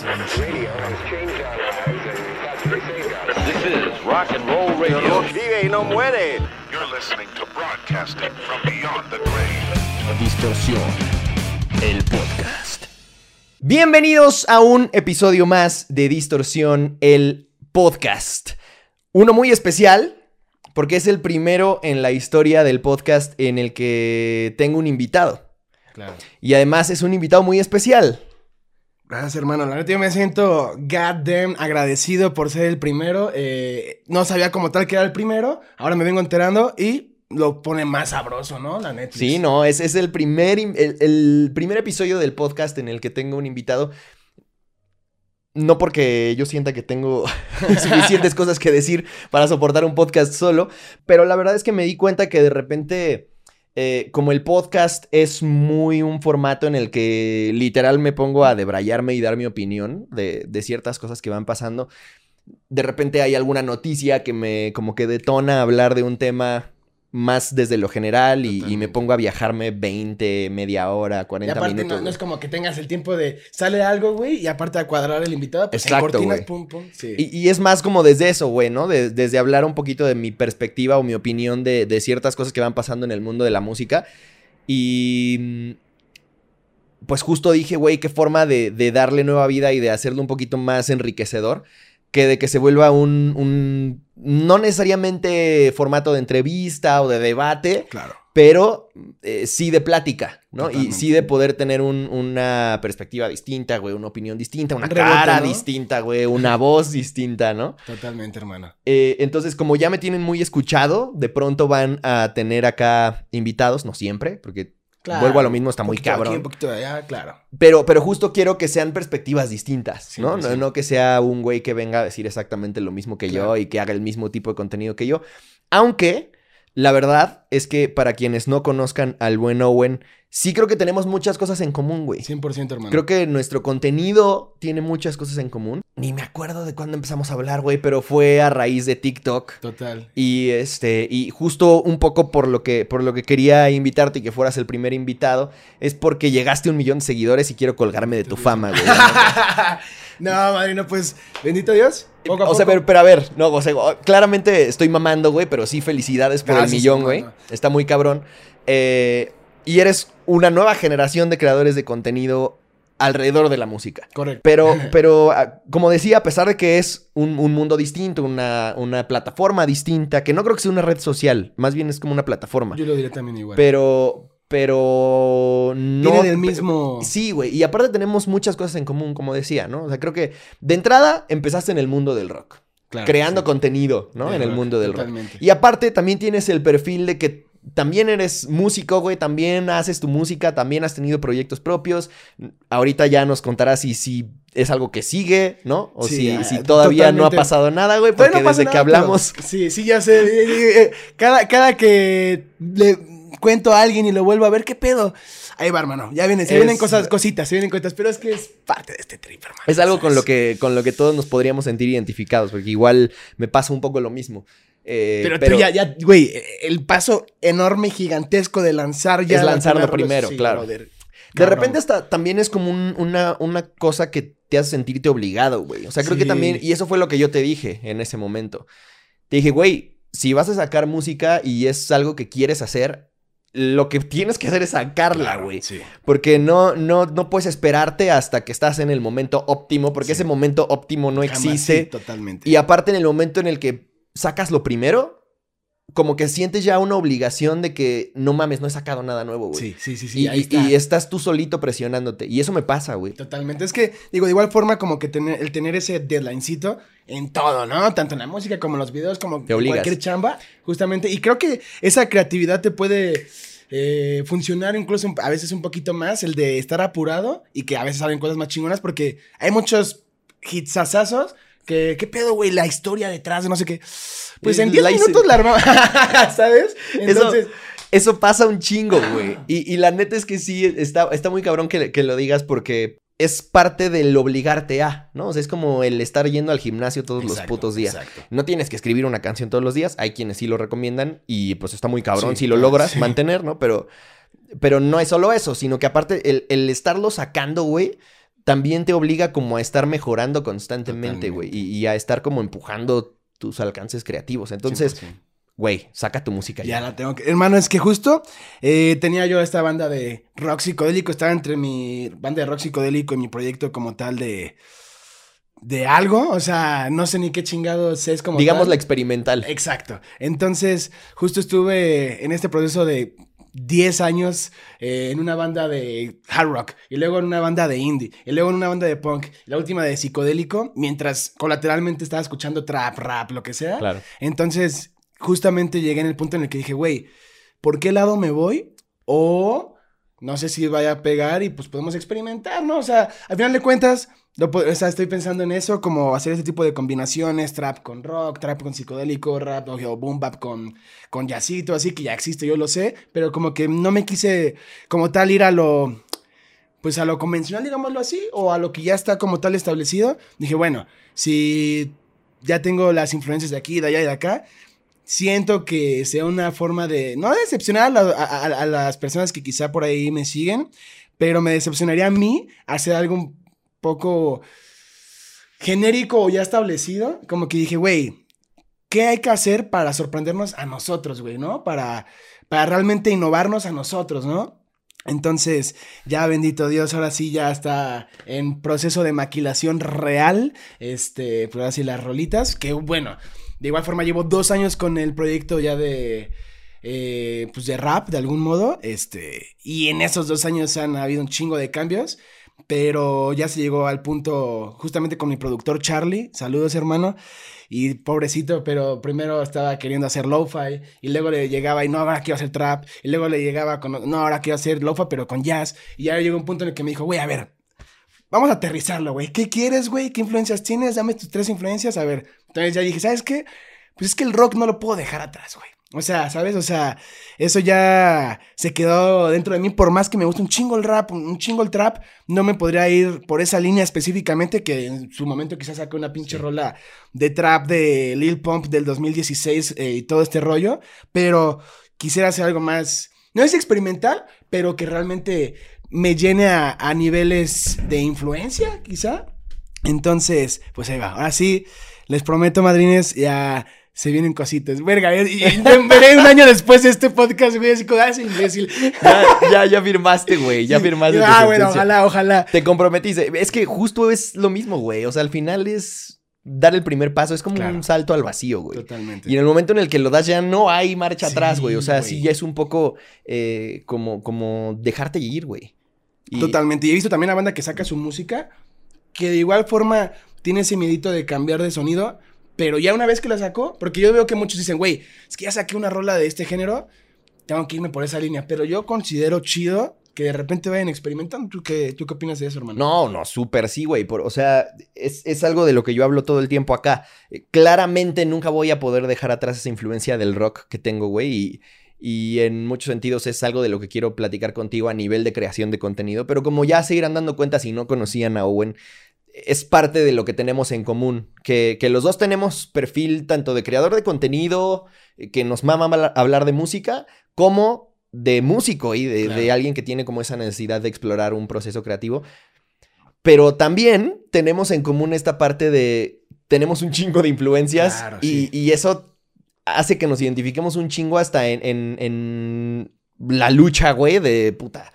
This is rock and roll radio. Vive y no muere. You're listening to broadcasting from beyond the grave. Distorsión, el podcast. Bienvenidos a un episodio más de Distorsión, el podcast. Uno muy especial, porque es el primero en la historia del podcast en el que tengo un invitado. Claro. Y además es un invitado muy especial. Gracias, hermano. La neta, yo me siento goddamn agradecido por ser el primero. Eh, no sabía como tal que era el primero. Ahora me vengo enterando y lo pone más sabroso, ¿no? La neta. Sí, no, es, es el, primer, el primer episodio del podcast en el que tengo un invitado. No porque yo sienta que tengo suficientes cosas que decir para soportar un podcast solo, pero la verdad es que me di cuenta que de repente, eh, como el podcast es muy un formato en el que literal me pongo a debrayarme y dar mi opinión de, de ciertas cosas que van pasando, de repente hay alguna noticia que me como que detona hablar de un tema más desde lo general y, y me pongo a viajarme 20, media hora, Y 40 aparte minutos. no, es como que tengas el tiempo de sale algo, güey, y aparte a cuadrar el invitado, pues Exacto, en cortinas, güey. pum, pum. Sí. Y, y es más como desde eso, güey, ¿no? De- desde hablar un poquito de mi perspectiva o mi opinión de, de ciertas cosas que van pasando en el mundo de la música. Y mm, pues justo dije, güey, qué forma de, de darle nueva vida y de hacerlo un poquito más enriquecedor que de que se vuelva un, un no necesariamente formato de entrevista o de debate, Claro. pero eh, sí de plática, ¿no? Y sí de poder tener un- una perspectiva distinta, güey, una opinión distinta, una rebote, cara ¿no? distinta, güey, una voz distinta, ¿no? Totalmente, hermano. Eh, entonces, como ya me tienen muy escuchado, de pronto van a tener acá invitados, no siempre, porque Claro. vuelvo a lo mismo, está muy aquí, cabrón. un poquito de allá, claro. Pero, pero justo quiero que sean perspectivas distintas, ¿no? No, 100%. no que sea un güey que venga a decir exactamente lo mismo que yo y que haga el mismo tipo de contenido que yo. Aunque, la verdad es que para quienes no conozcan al buen Owen, sí creo que tenemos muchas cosas en común, güey. 100%, hermano. Creo que nuestro contenido tiene muchas cosas en común. Ni me acuerdo de cuándo empezamos a hablar, güey, pero fue a raíz de TikTok. Total. Y este, y justo un poco por lo que, por lo que quería invitarte y que fueras el primer invitado, es porque llegaste a un millón de seguidores y quiero colgarme de tu fama, güey. no, madrino, pues, bendito Dios. Poco a o sea, poco. pero, pero a ver, no, o sea, claramente estoy mamando, güey, pero sí felicidades por Gracias, el millón, güey. Está muy cabrón. Eh, y eres una nueva generación de creadores de contenido alrededor de la música. Correcto. Pero, pero, ah, como decía, a pesar de que es un, un mundo distinto, una, una plataforma distinta, que no creo que sea una red social, más bien es como una plataforma. Yo lo diré también igual. Pero, pero no. Tienen el mismo... Sí, güey. Y aparte tenemos muchas cosas en común, como decía, ¿no? O sea, creo que de entrada empezaste en el mundo del rock. Claro, creando sí. contenido, ¿no? En el rock, mundo del totalmente. rock. Y aparte también tienes el perfil de que también eres músico, güey, también haces tu música, también has tenido proyectos propios. Ahorita ya nos contarás si, si es algo que sigue, ¿no? O Sí, si, ah, si todavía no ha pasado nada, güey, porque no desde que pero- hablamos... Sí, sí, ya sé. Eh, eh, eh, Cada, cada que le cuento a alguien y lo vuelvo a ver, ¿qué pedo? Ahí va, hermano. Ya vienen, se Es- vienen cosas, cositas, se vienen cositas, pero es que es parte de este trip, hermano. Es algo con lo, que, con lo que todos nos podríamos sentir identificados, porque igual me pasa un poco lo mismo. Eh, Pero, tú ya, ya, güey, el paso enorme y gigantesco de lanzar ya. Es lanzarlo lanzar primero, sí, claro. brother. De repente hasta también es como un- una, una cosa que te hace sentirte obligado, güey. O sea, creo que también, y eso fue lo que yo te dije en ese momento. Te dije, güey, si vas a sacar música y es algo que quieres hacer, lo que tienes que hacer es sacarla, Claro, güey. sí. Porque no, no, no puedes esperarte hasta que estás en el momento óptimo, porque Sí. ese momento óptimo no Jamás, existe. sí, totalmente. Y aparte en el momento en el que sacas lo primero, como que sientes ya una obligación de que no mames, no he sacado nada nuevo, güey. sí, sí, sí, sí. y, ahí y- está. y estás tú solito presionándote. Y eso me pasa, güey. Totalmente. Es que, digo, de igual forma como que tener, el tener ese deadlinecito en todo, ¿no? Tanto en la música como en los videos, como Te en obligas. cualquier chamba, justamente. Y creo que esa creatividad te puede eh, funcionar incluso a veces un poquito más, el de estar apurado y que a veces salen cosas más chingonas porque hay muchos hitsasazos que, ¿qué pedo, güey? La historia detrás de no sé qué. Pues en 10 La hice- minutos la armaba, ¿sabes? Entonces... Eso, eso pasa un chingo, güey. Y, y la neta es que sí, está, está muy cabrón que, que lo digas porque es parte del obligarte a, ¿no? O sea, es como el estar yendo al gimnasio todos los putos días. exacto. No tienes que escribir una canción todos los días. Hay quienes sí lo recomiendan y pues está muy cabrón Sí, si lo logras sí. mantener, ¿no? Pero, pero no es solo eso, sino que aparte el, el estarlo sacando, güey, también te obliga como a estar mejorando constantemente, güey, y, y a estar como empujando tus alcances creativos. Entonces, 100%. güey, saca tu música Ya ya. la tengo que. Hermano, es que justo eh, tenía yo esta banda de rock psicodélico. Estaba entre mi banda de rock psicodélico y mi proyecto como tal de. de algo. O sea, no sé ni qué chingados es como. Digamos tal. la experimental. Exacto. Entonces, justo estuve en este proceso de 10 años eh, en una banda de hard rock, y luego en una banda de indie, y luego en una banda de punk, y la última de psicodélico, mientras colateralmente estaba escuchando trap, rap, lo que sea. Claro. Entonces, justamente llegué en el punto en el que dije, güey, ¿por qué lado me voy? O no sé si vaya a pegar y pues podemos experimentar, ¿no? O sea, al final de cuentas, sea, estoy pensando en eso, como hacer ese tipo de combinaciones, trap con rock, trap con psicodélico, rap o, boom bap con, con jazzito, así que ya existe, yo lo sé, pero como que no me quise como tal ir a lo, pues a lo convencional, digámoslo así, o a lo que ya está como tal establecido. Dije, bueno, si ya tengo las influencias de aquí, de allá y de acá, siento que sea una forma de, no decepcionar a, a- las personas que quizá por ahí me siguen, pero me decepcionaría a mí hacer algo poco genérico o ya establecido. Como que dije, güey, ¿qué hay que hacer para sorprendernos a nosotros, güey, no? Para, para realmente innovarnos a nosotros, ¿no? Entonces, ya bendito Dios, ahora sí ya está en proceso de maquilación real, este, pues ahora sí las rolitas, que bueno, de igual forma llevo dos años con el proyecto ya de, eh, pues de rap, de algún modo, este, y en esos dos años han habido un chingo de cambios, pero ya se llegó al punto justamente con mi productor Charlie, saludos hermano, y pobrecito, pero primero estaba queriendo hacer lo-fi y luego le llegaba y no, ahora quiero hacer trap. Y luego le llegaba con, no, ahora quiero hacer lo-fi, pero con jazz. Y ya llegó un punto en el que me dijo, güey, a ver, vamos a aterrizarlo, güey. ¿Qué quieres, güey? ¿Qué influencias tienes? Dame tus tres influencias. A ver, entonces ya dije, ¿sabes qué? Pues es que el rock no lo puedo dejar atrás, güey. O sea, ¿sabes? O sea, eso ya se quedó dentro de mí. Por más que me guste un chingo el rap, un chingo el trap, no me podría ir por esa línea específicamente. Que en su momento quizás saque una pinche rola de trap de Lil Pump del 2016 eh, y todo este rollo. Pero quisiera hacer algo más. No es experimental, pero que realmente me llene a, a niveles de influencia, quizá. Entonces, pues ahí va. Ahora sí, les prometo, madrines, ya se vienen cositas. Verga, y, y veré un año después de este podcast, güey, así como, ah, imbécil. Ya, ya, ya firmaste, güey. Ya firmaste. Ah, bueno, sentencia. ojalá, ojalá. Te comprometiste. Es que justo es lo mismo, güey. O sea, al final es dar el primer paso. Es como Claro. un salto al vacío, güey. Totalmente. Y en el momento en el que lo das ya no hay marcha Sí, atrás, güey. O sea, güey. sí ya es un poco eh, como, como dejarte ir, güey. Y- Totalmente. Y he visto también a banda que saca su música, que de igual forma tiene ese miedito de cambiar de sonido, pero ya una vez que la sacó, porque yo veo que muchos dicen, güey, es que ya saqué una rola de este género, tengo que irme por esa línea, pero yo considero chido que de repente vayan experimentando. ¿Tú qué, tú qué opinas de eso, hermano? No, no, súper sí, güey. por- O sea, es, es algo de lo que yo hablo todo el tiempo acá. Eh, claramente nunca voy a poder dejar atrás esa influencia del rock que tengo, güey. Y, y en muchos sentidos es algo de lo que quiero platicar contigo a nivel de creación de contenido. Pero como ya se irán dando cuenta si no conocían a Owen, es parte de lo que tenemos en común. Que, que los dos tenemos perfil tanto de creador de contenido, eh, que nos mama hablar de música, como de músico y de, Claro. de alguien que tiene como esa necesidad de explorar un proceso creativo. Pero también tenemos en común esta parte de. Tenemos un chingo de influencias Claro, y, sí. y eso hace que nos identifiquemos un chingo hasta en, en- en la lucha, güey, de puta.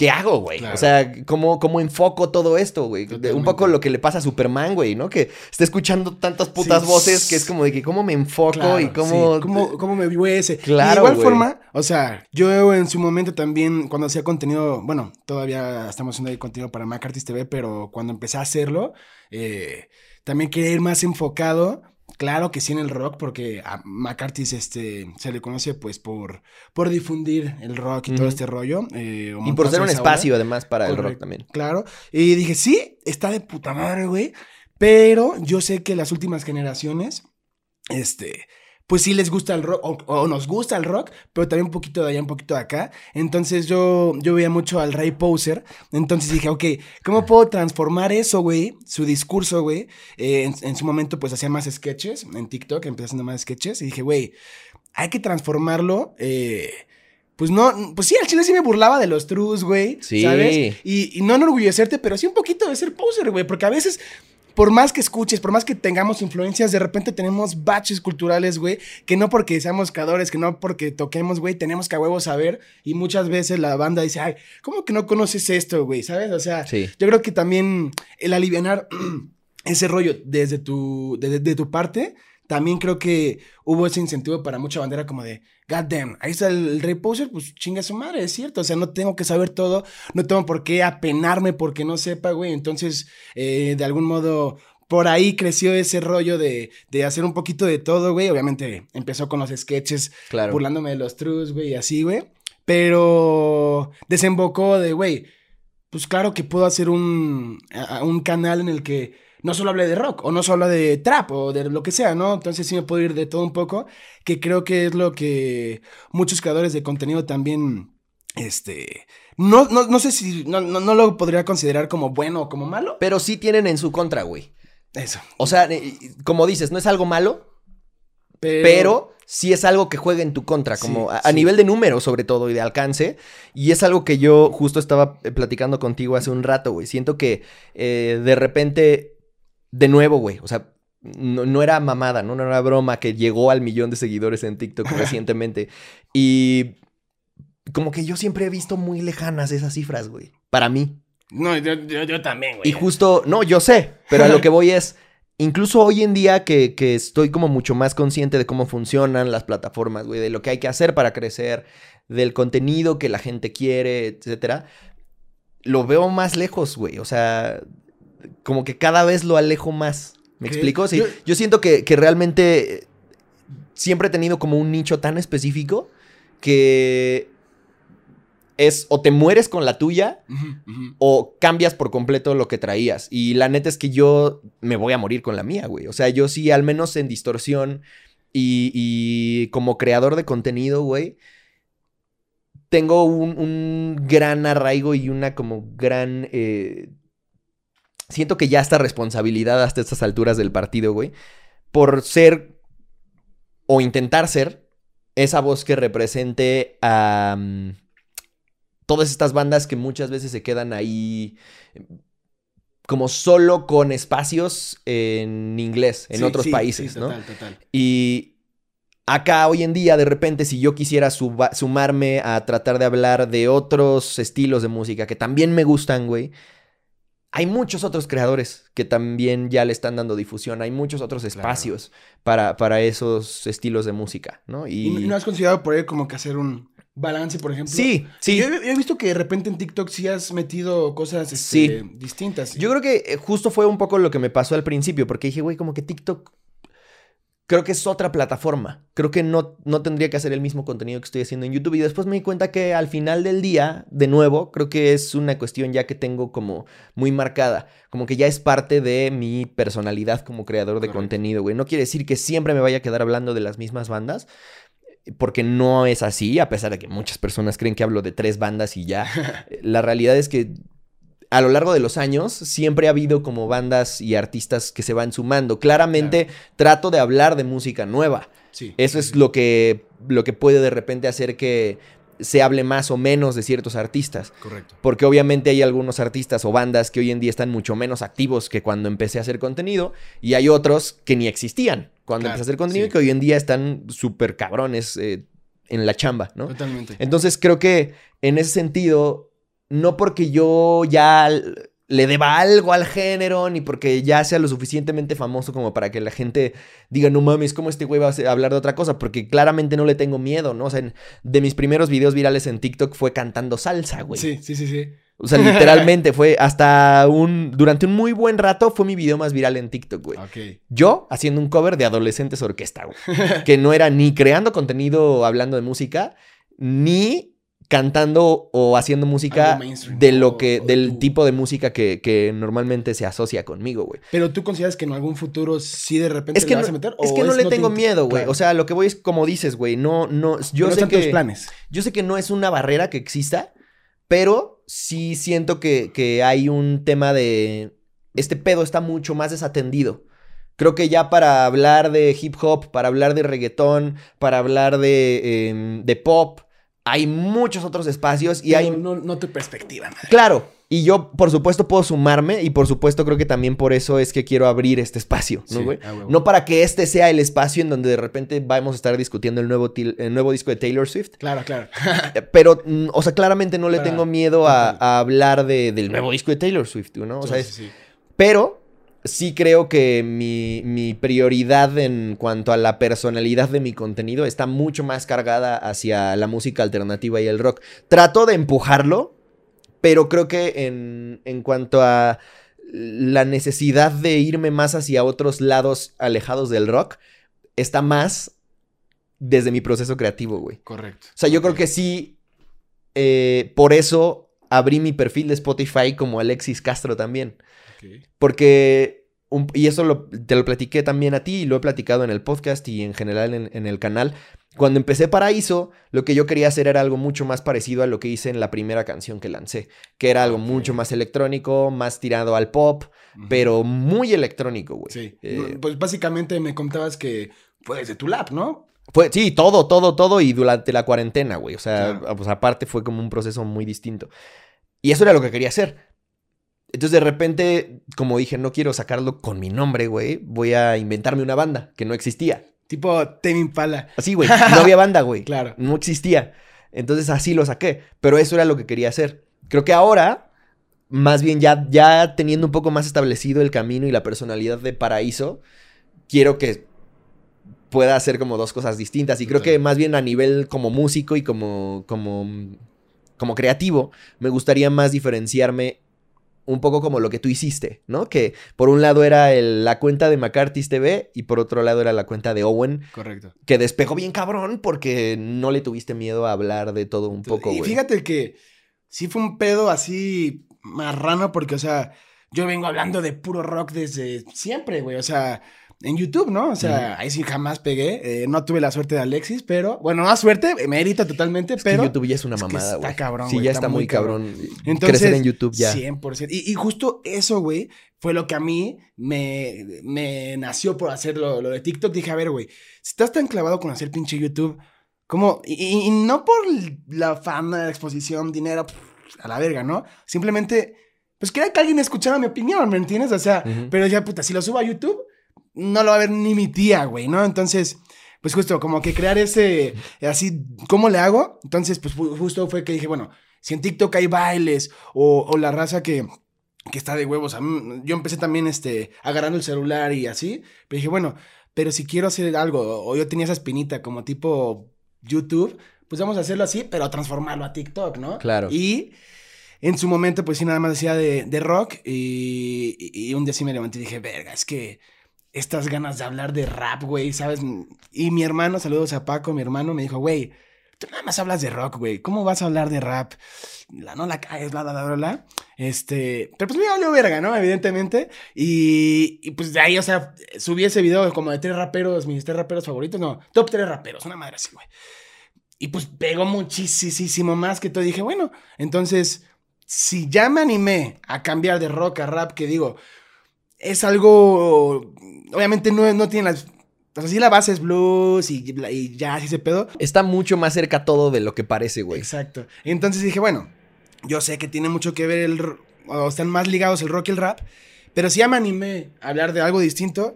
¿Qué hago, güey? Claro. O sea, ¿cómo, ¿cómo enfoco todo esto, güey? Un poco lo que le pasa a Superman, güey, ¿no? Que está escuchando tantas putas Sí. voces que es como de que cómo me enfoco Claro, y cómo... sí, ¿Cómo, cómo me vivo ese? Claro, Y de igual güey. forma, o sea, yo en su momento también, cuando hacía contenido, bueno, todavía estamos haciendo ahí contenido para MacArtist TV, pero cuando empecé a hacerlo, eh, también quería ir más enfocado. Claro que sí en el rock, porque a McCarthy este, se le conoce pues por, por difundir el rock y todo este rollo. eh, Y por ser un espacio, además, para el rock también. Claro. Y dije, sí, está de puta madre, güey. Pero yo sé que las últimas generaciones, este, pues sí les gusta el rock, o, o nos gusta el rock, pero también un poquito de allá, un poquito de acá. Entonces yo, yo veía mucho al Ray Poser. Entonces dije, ok, ¿cómo puedo transformar eso, güey? Su discurso, güey. Eh, en, en su momento, pues hacía más sketches en TikTok, empecé haciendo más sketches. Y dije, güey, hay que transformarlo. eh, pues no, pues sí, al chile sí me burlaba de los trus, güey. Sí. ¿Sabes? Y, y no enorgullecerte, pero sí un poquito de ser poser, güey. Porque a veces, por más que escuches, por más que tengamos influencias, de repente tenemos baches culturales, güey. Que no porque seamos creadores, que no porque toquemos, güey, tenemos que a huevo saber. Y muchas veces la banda dice, ay, ¿cómo que no conoces esto, güey? ¿Sabes? O sea, Sí. yo creo que también el alivianar ese rollo desde tu, de, de tu parte, también creo que hubo ese incentivo para mucha bandera como de, God damn, ahí está el, Rey Poser, pues chinga su madre, es cierto. O sea, no tengo que saber todo, no tengo por qué apenarme porque no sepa, güey. Entonces, eh, de algún modo, por ahí creció ese rollo de, de hacer un poquito de todo, güey. Obviamente empezó con los sketches, Claro. burlándome de los trus, güey, y así, güey. Pero desembocó de, güey, pues claro que puedo hacer un, a- a un canal en el que no solo hable de rock, o no solo hable de trap, o de lo que sea, ¿no? Entonces sí me puedo ir de todo un poco, que creo que es lo que muchos creadores de contenido también, este, no, no, no sé si, no, no, no lo podría considerar como bueno o como malo. Pero sí tienen en su contra, güey. Eso. O sea, eh, como dices, no es algo malo, Pero, pero sí es algo que juega en tu contra, como a, a sí. nivel de número sobre todo y de alcance. Y es algo que yo justo estaba eh, platicando contigo hace un rato, güey. Siento que eh, de repente, de nuevo, güey, o sea, no, no era mamada, ¿no? no era broma que llegó al millón de seguidores en TikTok recientemente. Y como que yo siempre he visto muy lejanas esas cifras, güey. Para mí. No, yo, yo, yo también, güey. Y justo, no, yo sé, pero a lo que voy es, incluso hoy en día que, que estoy como mucho más consciente de cómo funcionan las plataformas, güey, de lo que hay que hacer para crecer, del contenido que la gente quiere, etcétera, lo veo más lejos, güey, o sea, como que cada vez lo alejo más. ¿Me ¿Qué? explico? Sí, Yo- yo, siento que, que realmente eh, siempre he tenido como un nicho tan específico que es o te mueres con la tuya o cambias por completo lo que traías. Y la neta es que yo me voy a morir con la mía, güey. O sea, yo sí, al menos en distorsión y, y como creador de contenido, güey, tengo un, un gran arraigo y una como gran... eh, siento que ya está responsabilidad hasta estas alturas del partido, güey, por ser o intentar ser esa voz que represente a... mm, todas estas bandas que muchas veces se quedan ahí como solo con espacios en inglés, en Sí, otros sí, países, sí, ¿no? Total, total. Y acá hoy en día, de repente, si yo quisiera suba- sumarme a tratar de hablar de otros estilos de música que también me gustan, güey. Hay muchos otros creadores que también ya le están dando difusión. Hay muchos otros espacios para, para esos estilos de música, ¿no? ¿Y Y, no has considerado por ahí como que hacer un balance, por ejemplo? sí, sí. Yo, he- yo he visto que de repente en TikTok sí has metido cosas este, Sí. distintas. Yo creo que eh, justo fue un poco lo que me pasó al principio, porque dije, güey, como que TikTok creo que es otra plataforma. Creo que no, no tendría que hacer el mismo contenido que estoy haciendo en YouTube. Y después me di cuenta que al final del día, de nuevo, creo que es una cuestión ya que tengo como muy marcada. Como que ya es parte de mi personalidad como creador de Correcto. contenido, güey. No quiere decir que siempre me vaya a quedar hablando de las mismas bandas. Porque no es así, a pesar de que muchas personas creen que hablo de tres bandas y ya. La realidad es que a lo largo de los años siempre ha habido como bandas y artistas que se van sumando. Claramente trato de hablar de música nueva. Sí. Eso es lo que, lo que puede de repente hacer que se hable más o menos de ciertos artistas. Correcto. Porque obviamente hay algunos artistas o bandas que hoy en día están mucho menos activos que cuando empecé a hacer contenido. Y hay otros que ni existían cuando Claro, empecé a hacer contenido sí. y que hoy en día están súper cabrones eh, en la chamba, ¿no? Totalmente. Entonces creo que en ese sentido, no porque yo ya le deba algo al género, ni porque ya sea lo suficientemente famoso como para que la gente diga, no mames, ¿cómo este güey va a hablar de otra cosa? Porque claramente no le tengo miedo, ¿no? O sea, de mis primeros videos virales en TikTok fue cantando salsa, güey. Sí, sí, sí, sí. O sea, literalmente fue hasta un... Durante un muy buen rato fue mi video más viral en TikTok, güey. Ok. Yo haciendo un cover de Adolescentes Orquesta, güey. que no era ni creando contenido hablando de música, ni cantando o haciendo música de lo que, o del tipo de música que, que normalmente se asocia conmigo, güey. Pero tú consideras que en algún futuro sí de repente Es que, le no, vas a meter es o que no le te tengo miedo, güey. Claro. O sea, lo que voy es como dices, güey. No, no, yo no sé están tus que, planes. yo sé que no es una barrera que exista, pero sí siento que, que hay un tema de... Este pedo está mucho más desatendido. Creo que ya para hablar de hip hop, para hablar de reggaetón, para hablar de, em, de pop, hay muchos otros espacios y hay... no, no tu perspectiva, madre. Claro, y yo por supuesto puedo sumarme y por supuesto creo que también por eso es que quiero abrir este espacio, ¿no, güey? a huevo. no para que este sea el espacio en donde de repente vamos a estar discutiendo el nuevo, el nuevo disco de Taylor Swift. Claro, claro. Eh, Pero, mm, o sea, claramente no le Para- tengo miedo a, hablar de- del nuevo disco de Taylor Swift, ¿no? O sea, es- sí. pero sí creo que mi, mi prioridad en cuanto a la personalidad de mi contenido está mucho más cargada hacia la música alternativa y el rock. Trato de empujarlo, pero creo que en, en cuanto a la necesidad de irme más hacia otros lados alejados del rock, está más desde mi proceso creativo, güey. Correcto. O sea, yo creo que sí, eh, por eso abrí mi perfil de Spotify como Alexis Castro también. Porque, un- y eso lo- te lo platiqué también a ti y lo he platicado en el podcast y en general en, en el canal. Cuando empecé Paraíso, lo que yo quería hacer era algo mucho más parecido a lo que hice en la primera canción que lancé, que era algo mucho más electrónico, más tirado al pop, pero muy electrónico, güey. Sí. Eh, pues básicamente me contabas que fue desde tu lap, ¿no? Fue, sí, todo, todo, todo y durante la cuarentena, güey. O sea, Claro. pues aparte fue como un proceso muy distinto. Y eso era lo que quería hacer. Entonces de repente, como dije, no quiero sacarlo con mi nombre, güey. Voy a inventarme una banda que no existía. Tipo Tame Impala. Así, güey. No había banda, güey. Claro. No existía. Entonces así lo saqué. Pero eso era lo que quería hacer. Creo que ahora, más bien ya, ya teniendo un poco más establecido el camino y la personalidad de Paraíso, quiero que pueda hacer como dos cosas distintas. Y creo que más bien a nivel como músico y como, como, como creativo, me gustaría más diferenciarme un poco como lo que tú hiciste, ¿no? Que por un lado era el- la cuenta de McCarthy's TV y por otro lado era la cuenta de Owen, Correcto. que despegó bien cabrón porque no le tuviste miedo a hablar de todo un poco, y fíjate que sí fue un pedo así marrano porque, o sea, yo vengo hablando de puro rock desde siempre, güey. O sea, en YouTube, ¿no? O sea, ahí sí jamás pegué. Eh, no tuve la suerte de Alexis, pero, bueno, no suerte, mérito totalmente, Es que pero... YouTube ya es una es mamada, está güey. cabrón, Sí, güey, ya está está, muy cabrón. cabrón. Entonces, Crecer en YouTube ya. 100%. Y, y justo eso, güey, fue lo que a mí me, me nació por hacer lo, lo de TikTok. Dije, a ver, güey, si estás tan clavado con hacer pinche YouTube, ¿cómo? Y, no por la fama, la exposición, dinero, a la verga, ¿no? Simplemente, pues quería que alguien escuchara mi opinión, ¿me entiendes? O sea, pero ya, puta, si lo subo a YouTube, no lo va a ver ni mi tía, güey, ¿no? Entonces, pues justo como que crear ese, así, ¿cómo le hago? Entonces, pues ju- justo fue que dije, bueno, si en TikTok hay bailes o, o la raza que, que está de huevos, a mí- yo empecé también, este, agarrando el celular y así, pero dije, bueno, pero si quiero hacer algo, o yo tenía esa espinita como tipo YouTube, pues vamos a hacerlo así, pero transformarlo a TikTok, ¿no? Claro. Y en su momento, pues sí, nada más decía de, de rock. Y, y- y un día sí me levanté y dije, verga, es que estas ganas de hablar de rap, güey, ¿sabes? Y mi hermano, saludos a Paco, mi hermano, me dijo, güey, tú nada más hablas de rock, güey, ¿cómo vas a hablar de rap? La, no la caes, bla, bla, bla, bla. Este, pero pues me valió verga, ¿no? Evidentemente. Y, y pues de ahí, o sea, subí ese video como de tres raperos, mis tres raperos favoritos, no, top tres raperos, una madre así, güey. Y pues pegó muchísimo más que todo. Dije, bueno, entonces, si ya me animé a cambiar de rock a rap, que digo, es algo, obviamente no, no tiene las... O sea, sí la base es blues y, y jazz y ese pedo. Está mucho más cerca todo de lo que parece, güey. Exacto. Entonces dije, bueno, yo sé que tiene mucho que ver el... O están más ligados el rock y el rap, pero si ya me animé a hablar de algo distinto,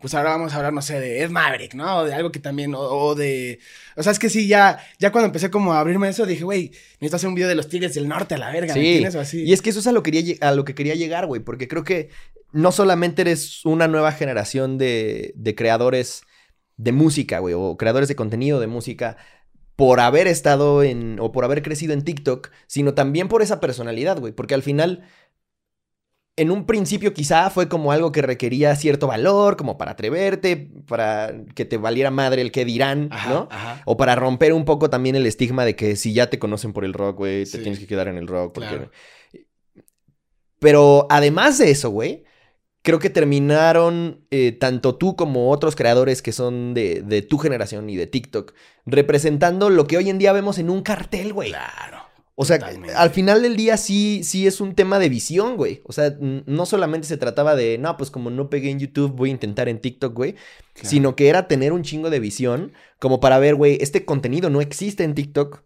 pues ahora vamos a hablar, no sé, de Ed Maverick, ¿no? O de algo que también, o, o de... O sea, es que sí, ya, ya cuando empecé como a abrirme eso, dije, güey, necesito hacer un video de los Tigres del Norte a la verga, ¿me Sí, entiendes? O así. y es que eso es a lo, quería, a lo que quería llegar, güey, porque creo que no solamente eres una nueva generación de, de creadores de música, güey, o creadores de contenido de música por haber estado en, o por haber crecido en TikTok, sino también por esa personalidad, güey, porque al final, en un principio quizá fue como algo que requería cierto valor, como para atreverte, para que te valiera madre el que dirán, Ajá, ¿no? ajá. O para romper un poco también el estigma de que si ya te conocen por el rock, güey, te tienes que quedar en el rock. porque- Claro. Pero además de eso, güey, creo que terminaron eh, tanto tú como otros creadores que son de, de tu generación y de TikTok, representando lo que hoy en día vemos en un cartel, güey. Claro. O sea, Totalmente. al final del día sí, sí es un tema de visión, güey. O sea, no solamente se trataba de, no, pues como no pegué en YouTube, voy a intentar en TikTok, güey. Sino que era tener un chingo de visión como para ver, güey, este contenido no existe en TikTok.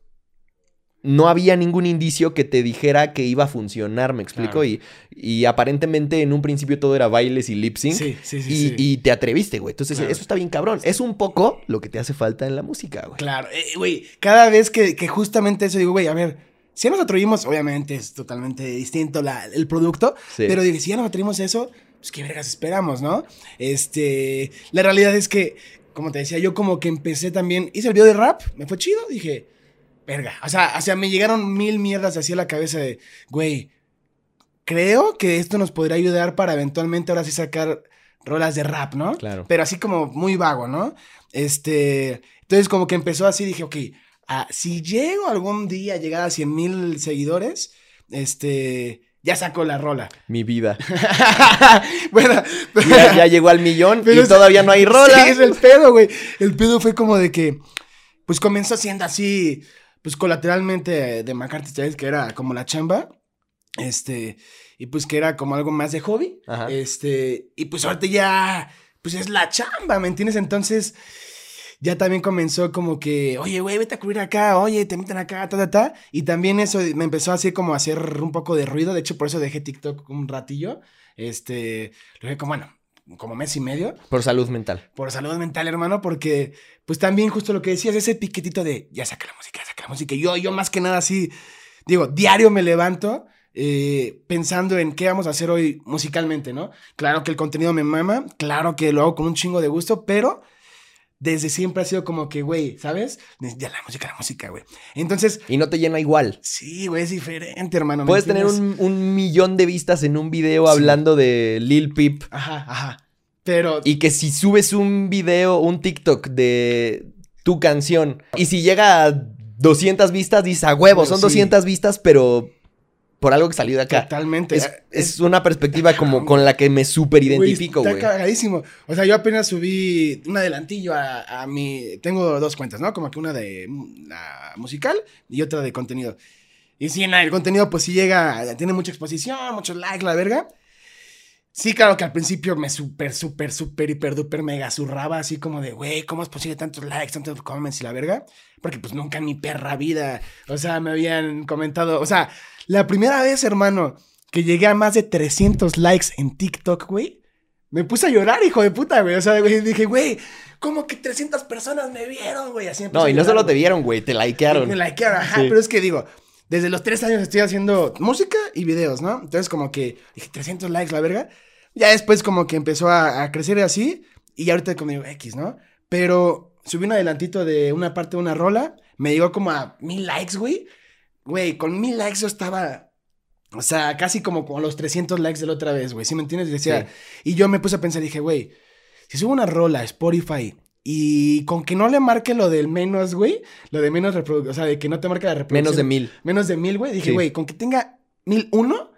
No había ningún indicio que te dijera que iba a funcionar, me explico. Claro. Y, y aparentemente en un principio todo era bailes y lip sync. Sí, sí, sí, y, sí. y te atreviste, güey. Entonces, Claro. eso está bien cabrón. Es un poco lo que te hace falta en la música, güey. Claro, eh, güey, cada vez que, que justamente eso digo, güey, a ver, si ya nos atrevimos, obviamente es totalmente distinto la- el producto, Sí. pero digo, si ya nos atrevimos a eso, pues qué vergas esperamos, ¿no? Este, la realidad es que, como te decía, yo como que empecé también, hice el video de rap, me fue chido, dije, verga, o sea, o sea, me llegaron mil mierdas así a la cabeza de, güey, creo que esto nos podría ayudar para eventualmente ahora sí sacar rolas de rap, ¿no? Claro. Pero así como muy vago, ¿no? Este, entonces como que empezó así, dije, ok, ah, si llego algún día a llegar a 100 mil seguidores, este, ya saco la rola. Mi vida. bueno, Ya, ya llegó al millón Pero y es- todavía no hay rola. Sí, es el pedo, güey. El pedo fue como de que, pues comenzó siendo así, pues colateralmente de McCarthy Styles, que era como la chamba. Este, y pues que era como algo más de hobby. Ajá. Este, y pues ahorita ya, pues es la chamba, ¿me entiendes? Entonces, ya también comenzó como que, oye, güey, vete a cubrir acá, oye, te meten acá, ta, ta, ta. Y también eso me empezó así como a hacer un poco de ruido. De hecho, por eso dejé TikTok un ratillo. Este, lo dejé como, bueno, como mes y medio Por salud mental. por salud mental, hermano, porque pues también justo lo que decías, ese piquetito de ya saca la música, ya saca la música. Yo, yo más que nada así, digo, diario me levanto eh, pensando en qué vamos a hacer hoy musicalmente, ¿no? Claro que el contenido me mama, claro que lo hago con un chingo de gusto, pero desde siempre ha sido como que, güey, ¿sabes? Ya la música, la música, güey. Entonces, Y no te llena igual. sí, güey, es diferente, hermano. ¿me Puedes tener un, un millón de vistas en un video Sí. hablando de Lil Peep. Ajá, ajá. Pero... Y que si subes un video, un TikTok de tu canción, y si llega a 200 vistas, dices a huevo, son sí. 200 vistas, pero por algo que salió de acá. Totalmente. Es, es una perspectiva como con la que me súper identifico, Güey. Está cagadísimo. O sea, yo apenas subí un adelantillo a, a mi. Tengo dos cuentas, ¿no? Como que una de la musical y otra de contenido. Y sí, el contenido, pues sí llega, tiene mucha exposición, muchos likes, la verga. Sí, claro que al principio me súper, súper, súper, hiper, duper, mega zurraba, así como de, güey, ¿cómo es posible tantos likes, tantos comments y la verga? Porque pues nunca en mi perra vida, o sea, me habían comentado, o sea, la primera vez, hermano, que llegué a más de 300 likes en TikTok, güey, me puse a llorar, hijo de puta, güey, o sea, güey, dije, güey, ¿cómo que 300 personas me vieron, güey? Así No, y no solo te vieron, güey, te likearon. Me likearon, ajá, Sí. pero es que digo, desde los tres años estoy haciendo música y videos, ¿no? Entonces como que dije, 300 likes, la verga. Ya después como que empezó a, a crecer así y ahorita como digo, X, ¿no? Pero subí un adelantito de una parte de una rola, me llegó como a mil likes, güey. Güey, con mil likes yo estaba... O sea, casi como con los 300 likes de la otra vez, güey. ¿Sí me entiendes? Decía, y yo me puse a pensar, dije, güey, si subo una rola a Spotify y con que no le marque lo del menos, güey, lo de menos reproducción, o sea, de que no te marque la reproducción. Menos de mil. Menos de mil, güey. Dije, Sí. güey, con que tenga mil uno,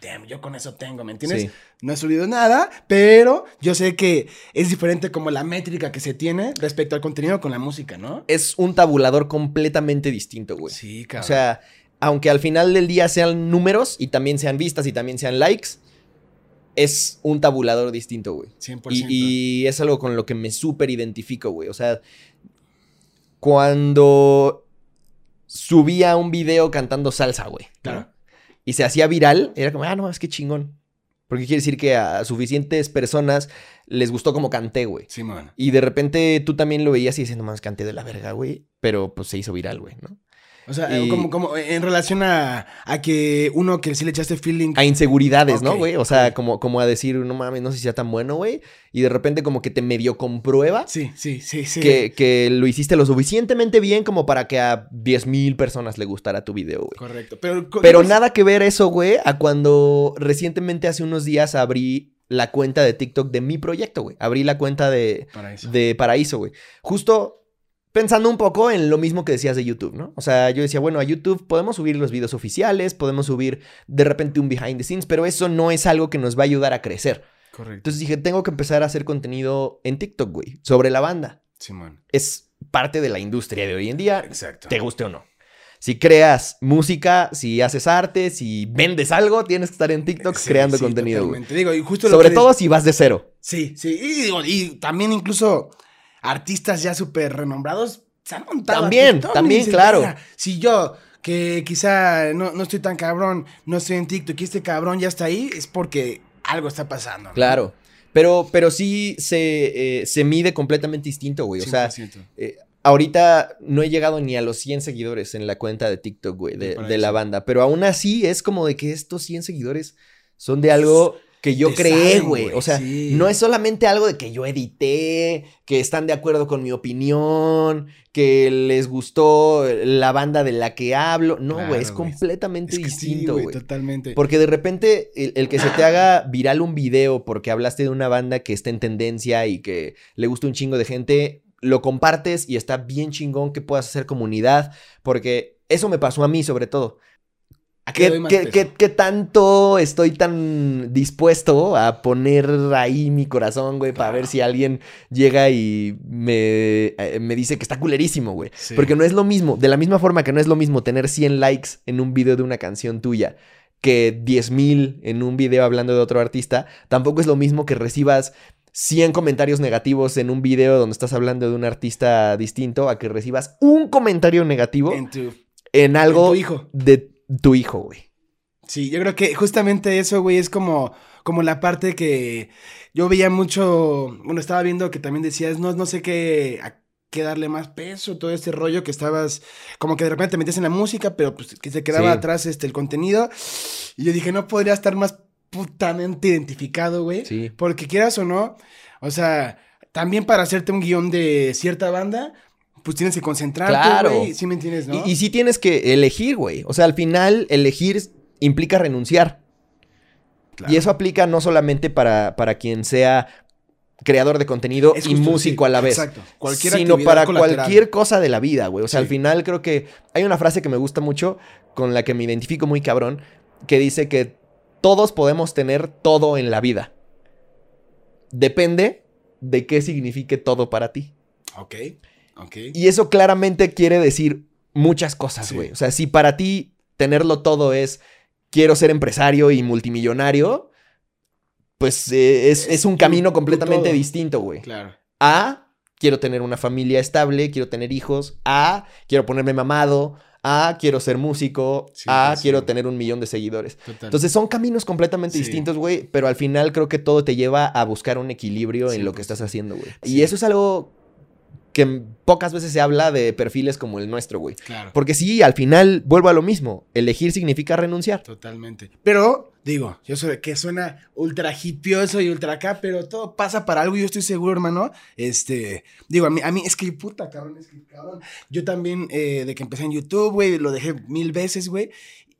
damn, yo con eso tengo, ¿me entiendes? Sí. No he subido nada, pero yo sé que es diferente como la métrica que se tiene respecto al contenido con la música, ¿no? Es un tabulador completamente distinto, güey. Sí, O sea, aunque al final del día sean números y también sean vistas y también sean likes, es un tabulador distinto, güey. 100%. Y, y es algo con lo que me súper identifico, güey. O sea, cuando subía un video cantando salsa, güey. ¿no? Y se hacía viral, era como, ah, no, es que chingón. Porque quiere decir que a suficientes personas les gustó como canté, güey. Simón. Y de repente tú también lo veías y no más canté de la verga, güey. Pero pues se hizo viral, güey, ¿no? O sea, Y- como, como en relación a, a que uno que sí le echaste feeling. A inseguridades, ¿no, güey? O sea, como, como a decir, no mames, no sé si sea tan bueno, güey. Y de repente como que te medio comprueba Sí, sí, sí, sí. que, que lo hiciste lo suficientemente bien como para que a 10 mil personas le gustara tu video, güey. Correcto. Pero, Pero pues, nada que ver eso, güey, a cuando recientemente hace unos días abrí la cuenta de TikTok de mi proyecto, güey. Abrí la cuenta de, de Paraíso, güey. Justo pensando un poco en lo mismo que decías de YouTube, ¿no? O sea, yo decía, bueno, a YouTube podemos subir los videos oficiales, podemos subir de repente un behind the scenes, pero eso no es algo que nos va a ayudar a crecer. Correcto. Entonces dije, tengo que empezar a hacer contenido en TikTok, güey, sobre la banda. Simón. Es parte de la industria de hoy en día, Exacto. te guste o no. Si creas música, si haces arte, si vendes algo, tienes que estar en TikTok Sí, creando sí, contenido. Digo, y justo lo Sobre que todo si vas de cero. Sí, sí. Y, digo, y también incluso artistas ya súper renombrados se han montado. También, TikTok, también, claro. "Verga, Si yo, que quizá no, no estoy tan cabrón, no estoy en TikTok y este cabrón ya está ahí, es porque algo está pasando. ¿no? Claro. Pero, pero sí se, eh, se mide completamente distinto, güey. O sea, 100%. eh, ahorita no he llegado ni a los 100 seguidores en la cuenta de TikTok, güey, de, de la banda. Pero aún así es como de que estos 100 seguidores son de algo que yo creé, güey. O sea, sí. no es solamente algo de que yo edité, que están de acuerdo con mi opinión, que les gustó la banda de la que hablo. No, güey, Claro, es completamente Es que distinto, güey, güey. totalmente. Porque de repente el, el que se te haga viral un video porque hablaste de una banda que está en tendencia y que le gusta un chingo de gente, lo compartes y está bien chingón que puedas hacer comunidad, porque eso me pasó a mí sobre todo. ¿A qué ¿Qué, qué- tanto estoy tan dispuesto a poner ahí mi corazón, güey, para ver si alguien llega y me, eh, me dice que está culerísimo, güey? Sí. Porque no es lo mismo, de la misma forma que no es lo mismo tener 100 likes en un video de una canción tuya que 10.000 en un video hablando de otro artista, tampoco es lo mismo que recibas 100 comentarios negativos en un video donde estás hablando de un artista distinto a que recibas un comentario negativo En tu, en algo en tu hijo. de tu hijo, güey. Sí, yo creo que justamente eso, güey, es como, como la parte que yo veía mucho, bueno, estaba viendo que también decías, no, no sé qué, a qué darle más peso, todo este rollo que estabas, como que de repente te metías en la música, pero pues que se quedaba Sí. atrás este, el contenido. Y yo dije, no podría estar más putamente identificado, güey. Sí. Porque quieras o no, o sea, también para hacerte un guion de cierta banda, pues tienes que concentrarte, Claro. güey. ¿Sí me entiendes, no? Y, y sí tienes que elegir, güey. O sea, al final elegir implica renunciar. Claro. Y eso aplica no solamente para, para quien sea creador de contenido Es y justo, músico sí, a la vez. Exacto. Cualquier sino para colateral. cualquier cosa de la vida, güey. O sea, Sí. al final creo que hay una frase que me gusta mucho, con la que me identifico muy cabrón, que dice que todos podemos tener todo en la vida. Depende de qué signifique todo para ti. Ok, Y eso claramente quiere decir muchas cosas, Sí. güey. O sea, si para ti tenerlo todo es quiero ser empresario y multimillonario, pues eh, es, Es es un camino completamente todo. distinto, güey. Claro. A, quiero tener una familia estable, quiero tener hijos. A, quiero ponerme mamado. A, quiero ser músico. Sí, A, sí. quiero tener un millón de seguidores. Total. Entonces son caminos completamente Sí. distintos, güey, pero al final creo que todo te lleva a buscar un equilibrio en lo que 100%. estás haciendo, güey. Y eso es algo que pocas veces se habla de perfiles como el nuestro, güey. claro. Porque sí, al final vuelvo a lo mismo. Elegir significa renunciar. Totalmente. Pero, digo, yo sé que suena ultra hipioso y ultra acá, pero todo pasa para algo, yo estoy seguro, hermano. Este, digo, a mí, a mí es que puta, cabrón, es que cabrón. Yo también, eh, de que empecé en YouTube, güey, lo dejé mil veces, güey.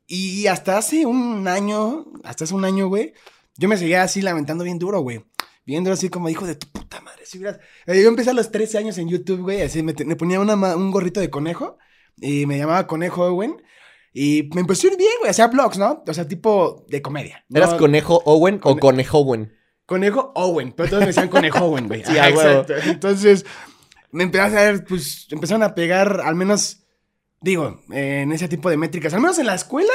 Y hasta hace un año, hasta hace un año, güey, yo me seguía así lamentando bien duro, güey. Viendo así como hijo de tu puta madre. Si hubieras... Eh, Yo empecé a los 13 años en YouTube, güey. Así me, me ponía una un gorrito de conejo. Y me llamaba Conejo Owen. Y me empezó a ir bien, güey. Hacía vlogs, ¿no? O sea, tipo de comedia. ¿no? ¿Eras conejo Owen o Cone- conejo Owen? Conejo Owen. Pero todos me decían Conejo Owen, güey. Sí, Ajá, exacto. Entonces, me empecé a hacer, pues, empezaron a pegar, al menos, digo, eh, en ese tipo de métricas. Al menos en la escuela,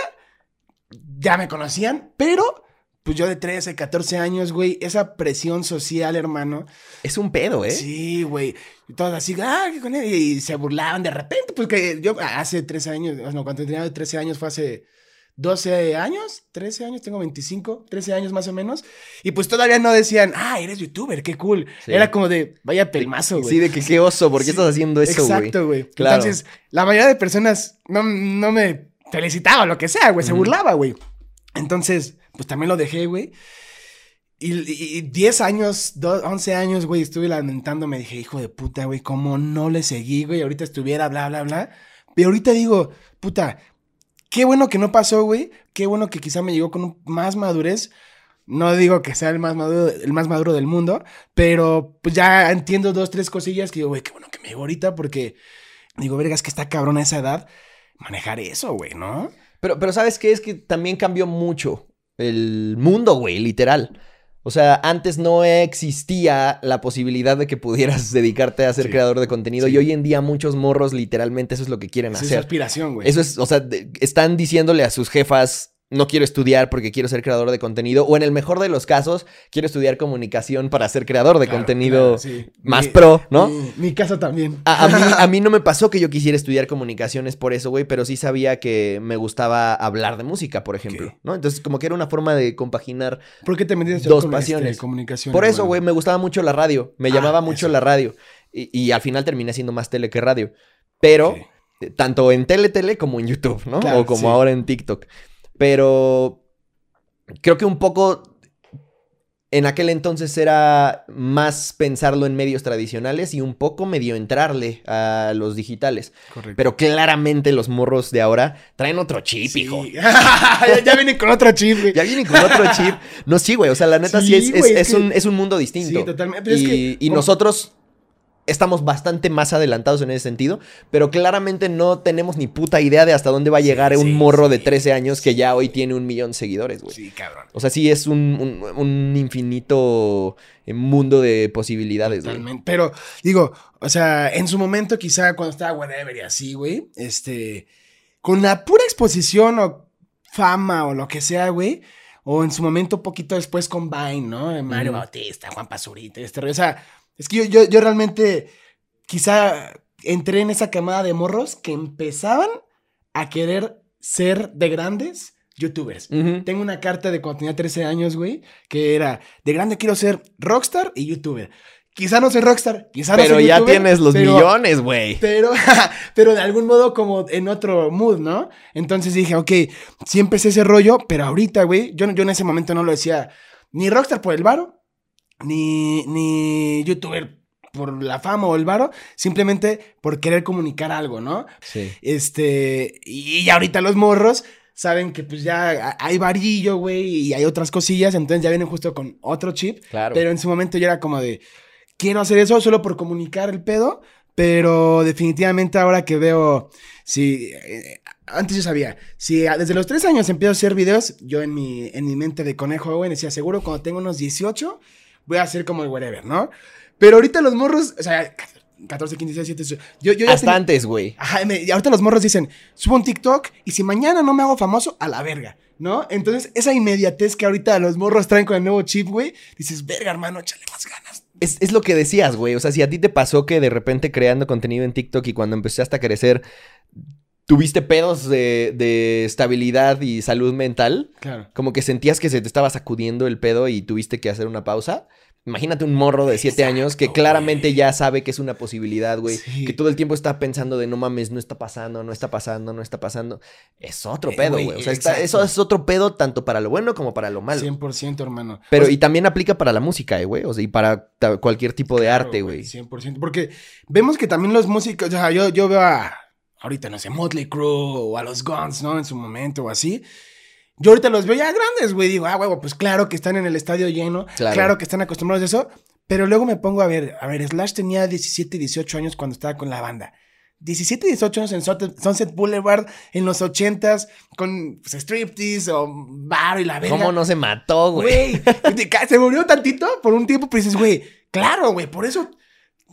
ya me conocían, pero... Pues yo de 13, 14 años, güey, esa presión social, hermano, Es un pedo, ¿eh? Sí, güey. Y todos así, ah, ¿qué con él? Y se burlaban de repente, pues que yo hace 13 años, no, cuando tenía 13 años fue hace 12 años, 13 años, tengo 25, 13 años más o menos. Y pues todavía no decían, ah, eres youtuber, qué cool. Sí. Era como de, vaya pelmazo, güey. Sí, de que qué oso, ¿por qué Sí, estás haciendo eso, güey? Exacto, güey. Claro. Entonces, la mayoría de personas no, no me felicitaba, lo que sea, güey, se burlaba, güey. Entonces, pues también lo dejé, güey. Y, y- y 10 años, do- 11 años, güey, estuve lamentando, me dije, hijo de puta, güey, cómo no le seguí, güey, ahorita estuviera, bla, bla, bla. Pero ahorita digo, puta, qué bueno que no pasó, güey, qué bueno que quizá me llegó con más madurez. No digo que sea el más maduro, el más maduro del mundo, pero pues ya entiendo dos, tres cosillas que digo, güey, qué bueno que me llegó ahorita porque digo, vergas, que está cabrón a esa edad manejar eso, güey, ¿no? Pero, pero ¿sabes qué? Es que también cambió mucho el mundo, güey, literal. O sea, antes no existía la posibilidad de que pudieras dedicarte a ser Sí. creador de contenido Sí. y hoy en día muchos morros literalmente eso es lo que quieren Esa es hacer. aspiración, güey. Eso es, o sea, de- están diciéndole a sus jefas, no quiero estudiar porque quiero ser creador de contenido, o en el mejor de los casos, quiero estudiar comunicación para ser creador de Claro, contenido claro, sí. más Mi- pro, ¿no? Mi, mi caso también. A, a mí, a mí no me pasó que yo quisiera estudiar comunicaciones por eso, güey, pero sí sabía que me gustaba hablar de música, por ejemplo. ¿no? Entonces, como que era una forma de compaginar. ¿Por qué te metiste Dos con pasiones. este, comunicación? Por eso, güey, me gustaba mucho la radio, me Ah, llamaba mucho eso. la radio, y, y al final terminé siendo más tele que radio, pero tanto en tele, tele como en YouTube, ¿no? Claro, o como sí. ahora en TikTok. Pero creo que un poco en aquel entonces era más pensarlo en medios tradicionales y un poco medio entrarle a los digitales. Correcto. Pero claramente los morros de ahora traen otro chip, Sí. hijo. ya, ya viene con otro chip, güey. Ya vienen con otro chip. No, sí, güey. O sea, la neta sí, Sí, es, es- güey, es es que- un, es un mundo distinto. Sí, totalmente. Pero es y que, y ¿cómo? nosotros estamos bastante más adelantados en ese sentido, pero claramente no tenemos ni puta idea de hasta dónde va a llegar Sí, un sí, morro de sí, 13 años que ya hoy tiene un millón de seguidores, güey. Sí, cabrón. O sea, sí es un, un- un infinito eh, mundo de posibilidades, güey. Totalmente. Pero, digo, o sea, en su momento, quizá cuando estaba whatever y así, güey, este, con la pura exposición o fama o lo que sea, güey, o en su momento, poquito después con Vine, ¿no? Mario. Bautista, Juan Pazurita, este. O sea, es que yo, yo, yo realmente, quizá entré en esa camada de morros que empezaban a querer ser de grandes youtubers. Tengo una carta de cuando tenía 13 años, güey, que era, de grande quiero ser rockstar y youtuber. Quizá no soy rockstar, quizá no Pero soy ya youtuber, tienes los pero- millones, güey. Pero, pero de algún modo como en otro mood, ¿no? Entonces dije, ok, sí empecé ese rollo, pero ahorita, güey, yo, yo en ese momento no lo decía ni rockstar por el varo, ni, ni youtuber por la fama o el varo, simplemente por querer comunicar algo, ¿no? Sí. Este, y ahorita los morros saben que pues ya hay varillo, güey, y hay otras cosillas, entonces ya vienen justo con otro chip. Claro. Pero en su momento yo era como de, quiero hacer eso solo por comunicar el pedo, pero definitivamente ahora que veo, si, eh, antes yo sabía, si desde los tres años empiezo a hacer videos, yo en mi, en mi mente de conejo, güey, decía, seguro cuando tengo unos 18, voy a hacer como el whatever, ¿no? Pero ahorita los morros, o sea, 14, 15, 16, 17, yo, yo ya Hasta antes, güey. Ajá, me- y ahorita los morros dicen, subo un TikTok y si mañana no me hago famoso, a la verga, ¿no? Entonces, esa inmediatez que ahorita los morros traen con el nuevo chip, güey, dices, verga, hermano, échale más ganas. Es, es lo que decías, güey. O sea, si a ti te pasó que de repente creando contenido en TikTok y cuando empezaste a crecer, tuviste pedos de, de estabilidad y salud mental, Claro. como que sentías que se te estaba sacudiendo el pedo y tuviste que hacer una pausa. Imagínate un morro de 7 años que claramente ya sabe que es una posibilidad, güey. Sí. Que todo el tiempo está pensando de no mames, no está pasando, no está pasando, no está pasando. Es otro Eh, pedo, güey. O sea, está- eso es otro pedo tanto para lo bueno como para lo malo. 100%, hermano. Pero O sea, y también aplica para la música, eh, güey. O sea, y para cualquier tipo de claro, arte, güey. 100%. Porque vemos que también los músicos, o sea, yo, yo veo a, ahorita, no sé, Motley Crue o a los Guns, ¿no? En su momento o así. Yo ahorita los veo ya grandes, güey. Digo, ah, huevo, pues claro que están en el estadio lleno. Claro. Claro, que están acostumbrados a eso. Pero luego me pongo a ver, a ver, Slash tenía 17, 18 años cuando estaba con la banda. 17, 18 años en Sunset Boulevard en los 80s con pues, striptease o bar y la verga. ¿Cómo no se mató, güey? Güey, se murió tantito por un tiempo, pero dices, güey, claro, güey, por eso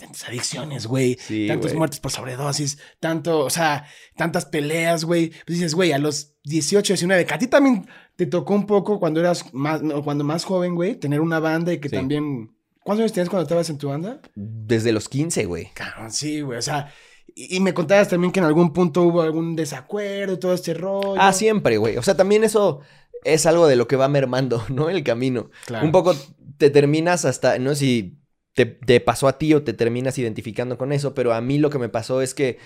tantas adicciones, güey, Sí, tantas muertes por sobredosis, tanto, o sea, tantas peleas, güey. Pues dices, güey, a los 18, 19, que a ti también te tocó un poco cuando eras más, no, cuando más joven, güey, tener una banda y que Sí. también... ¿Cuántos años tenías cuando estabas en tu banda? Desde los 15, güey. Cabrón, sí, güey, o sea... Y, y me contabas también que en algún punto hubo algún desacuerdo y todo este rollo. Ah, siempre, güey. O sea, también eso es algo de lo que va mermando, ¿no? El camino. Claro. Un poco te terminas hasta, no sé si te, te pasó a ti o te terminas identificando con eso, pero a mí lo que me pasó es que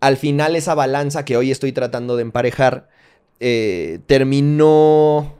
al final esa balanza que hoy estoy tratando de emparejar eh, terminó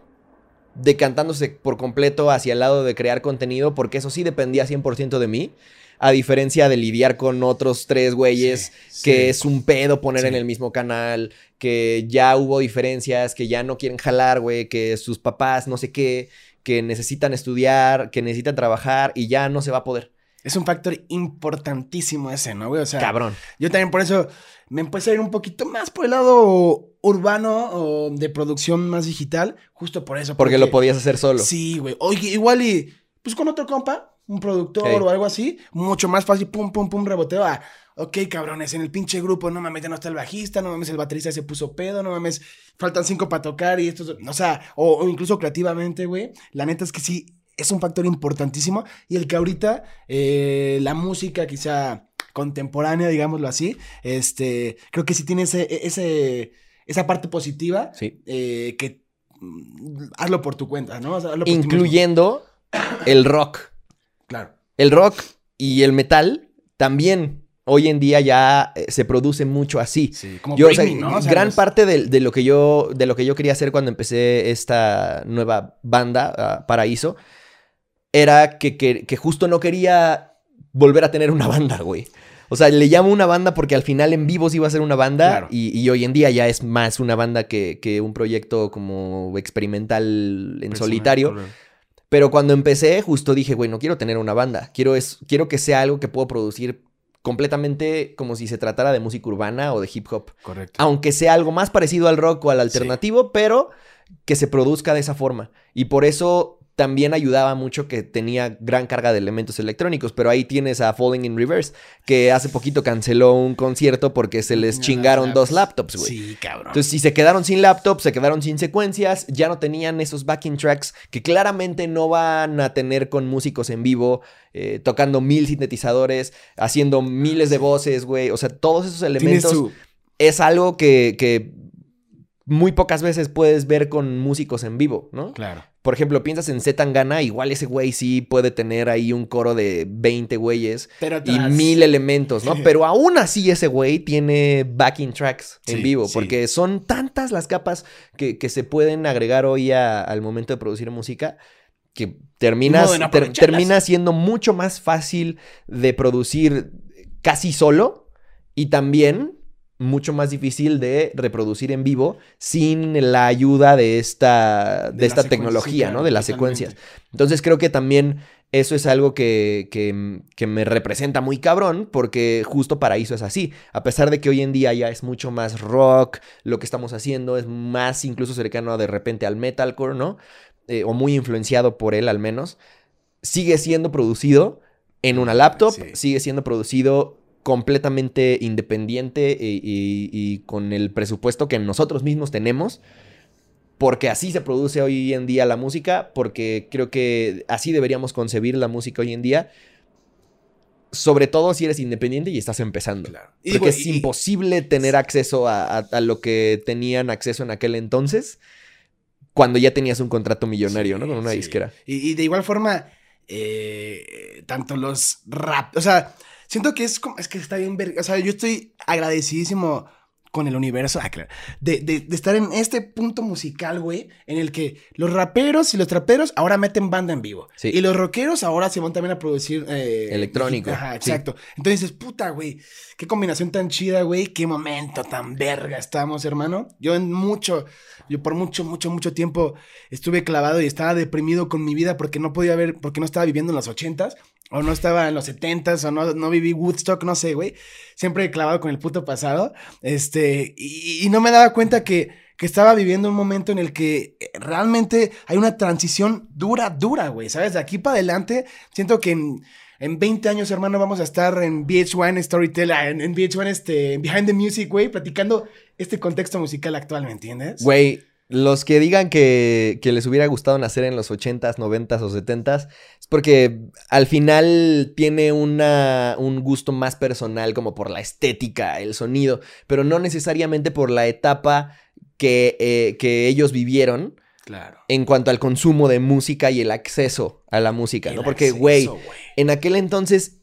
decantándose por completo hacia el lado de crear contenido, porque eso sí dependía 100% de mí, a diferencia de lidiar con otros tres güeyes Sí, que sí. es un pedo poner Sí. en el mismo canal, que ya hubo diferencias, que ya no quieren jalar, güey, que sus papás no sé qué, que necesitan estudiar, que necesitan trabajar y ya no se va a poder. Es un factor importantísimo ese, ¿no, güey? O sea, Cabrón. Yo también por eso me empecé a ir un poquito más por el lado urbano o de producción más digital, justo por eso. Porque lo podías hacer solo. Sí, güey. Oye, igual y pues con otro compa, un productor o algo así, mucho más fácil, pum, pum, pum, reboteo a, ok, cabrones, en el pinche grupo, no mames, ya no está el bajista, no mames, el baterista se puso pedo, no mames, faltan cinco para tocar y esto, o sea, o, o incluso creativamente, güey, la neta es que sí, es un factor importantísimo y el que ahorita eh, la música quizá contemporánea, digámoslo así, este, creo que sí tiene ese, ese, esa parte positiva Sí. eh, que mm, hazlo por tu cuenta, ¿no? O sea, hazlo por. Incluyendo el rock. Claro. El rock y el metal también hoy en día ya eh, se produce mucho así. Sí, como Yo, o sea, Britney, ¿no? O sea, gran parte de, de lo que yo, de lo que yo quería hacer cuando empecé esta nueva banda, ah, Paraíso, era que, que- que justo no quería volver a tener una banda, güey. O sea, le llamo una banda porque al final en vivo sí iba a ser una banda Claro. y, y hoy en día ya es más una banda que, que un proyecto como experimental en solitario. Pero cuando empecé, justo dije, güey, no quiero tener una banda. Quiero, es, quiero que sea algo que puedo producir completamente como si se tratara de música urbana o de hip hop. Correcto. Aunque sea algo más parecido al rock o al alternativo, pero que se produzca de esa forma. Y por eso también ayudaba mucho que tenía gran carga de elementos electrónicos. Pero ahí tienes a Falling in Reverse, que hace poquito canceló un concierto porque se les chingaron dos laptops, güey. Sí, cabrón. Entonces, si se quedaron sin laptop, se quedaron sin secuencias, ya no tenían esos backing tracks que claramente no van a tener con músicos en vivo, eh, tocando mil sintetizadores, haciendo miles de voces, güey. O sea, todos esos elementos es algo que, que muy pocas veces puedes ver con músicos en vivo, ¿no? Claro. Por ejemplo, piensas en Z Tangana, igual ese güey sí puede tener ahí un coro de 20 güeyes Pero y mil elementos, ¿no? Pero aún así ese güey tiene backing tracks en Sí, vivo, sí. porque son tantas las capas que, que se pueden agregar hoy a- al momento de producir música que terminas, no ter- termina siendo mucho más fácil de producir casi solo y también mucho más difícil de reproducir en vivo sin la ayuda de esta, de esta tecnología, ¿no? De las totalmente. secuencias. Entonces creo que también eso es algo que, que- que me representa muy cabrón, porque justo Paraíso es así. A pesar de que hoy en día ya es mucho más rock, lo que estamos haciendo es más incluso cercano de repente al metalcore, ¿no? Eh, o muy influenciado por él al menos. Sigue siendo producido en una laptop, Sí. sigue siendo producido completamente independiente y, y- y con el presupuesto que nosotros mismos tenemos porque así se produce hoy en día la música, porque creo que así deberíamos concebir la música hoy en día, sobre todo si eres independiente y estás empezando. Claro. Porque es imposible tener acceso a, a- a lo que tenían acceso en aquel entonces, cuando ya tenías un contrato millonario, ¿no? Con una Sí. disquera. Y, y de igual forma, eh, tanto los rap, o sea, siento que es como, es que está bien, ver- o sea, yo estoy agradecidísimo con el universo, ah, claro, de, de- de estar en este punto musical, güey, en el que los raperos y los traperos ahora meten banda en vivo. Sí. Y los rockeros ahora se van también a producir... eh, Electrónico, Ajá, sí. exacto. Entonces puta, güey, qué combinación tan chida, güey, qué momento tan verga estamos, hermano. Yo en mucho, yo por mucho, mucho, mucho tiempo estuve clavado y estaba deprimido con mi vida porque no podía ver, porque no estaba viviendo en los ochentas, o no estaba en los setentas, o no, no viví Woodstock, no sé, güey. Siempre clavado con el puto pasado. Este, y, no me daba cuenta que, que estaba viviendo un momento en el que eh, realmente hay una transición dura, dura, güey. ¿Sabes? De aquí para adelante, siento que en, en 20 años, hermano, vamos a estar en VH1 Storyteller, en, en VH1 este, Behind the Music, güey, platicando este contexto musical actual, ¿me entiendes? Güey, los que digan que, que les hubiera gustado nacer en los 80s, 90s o 70s, es porque al final tiene una, un gusto más personal como por la estética, el sonido, pero no necesariamente por la etapa que, eh, que ellos vivieron Claro. en cuanto al consumo de música y el acceso a la música, ¿no? Porque, güey, en aquel entonces,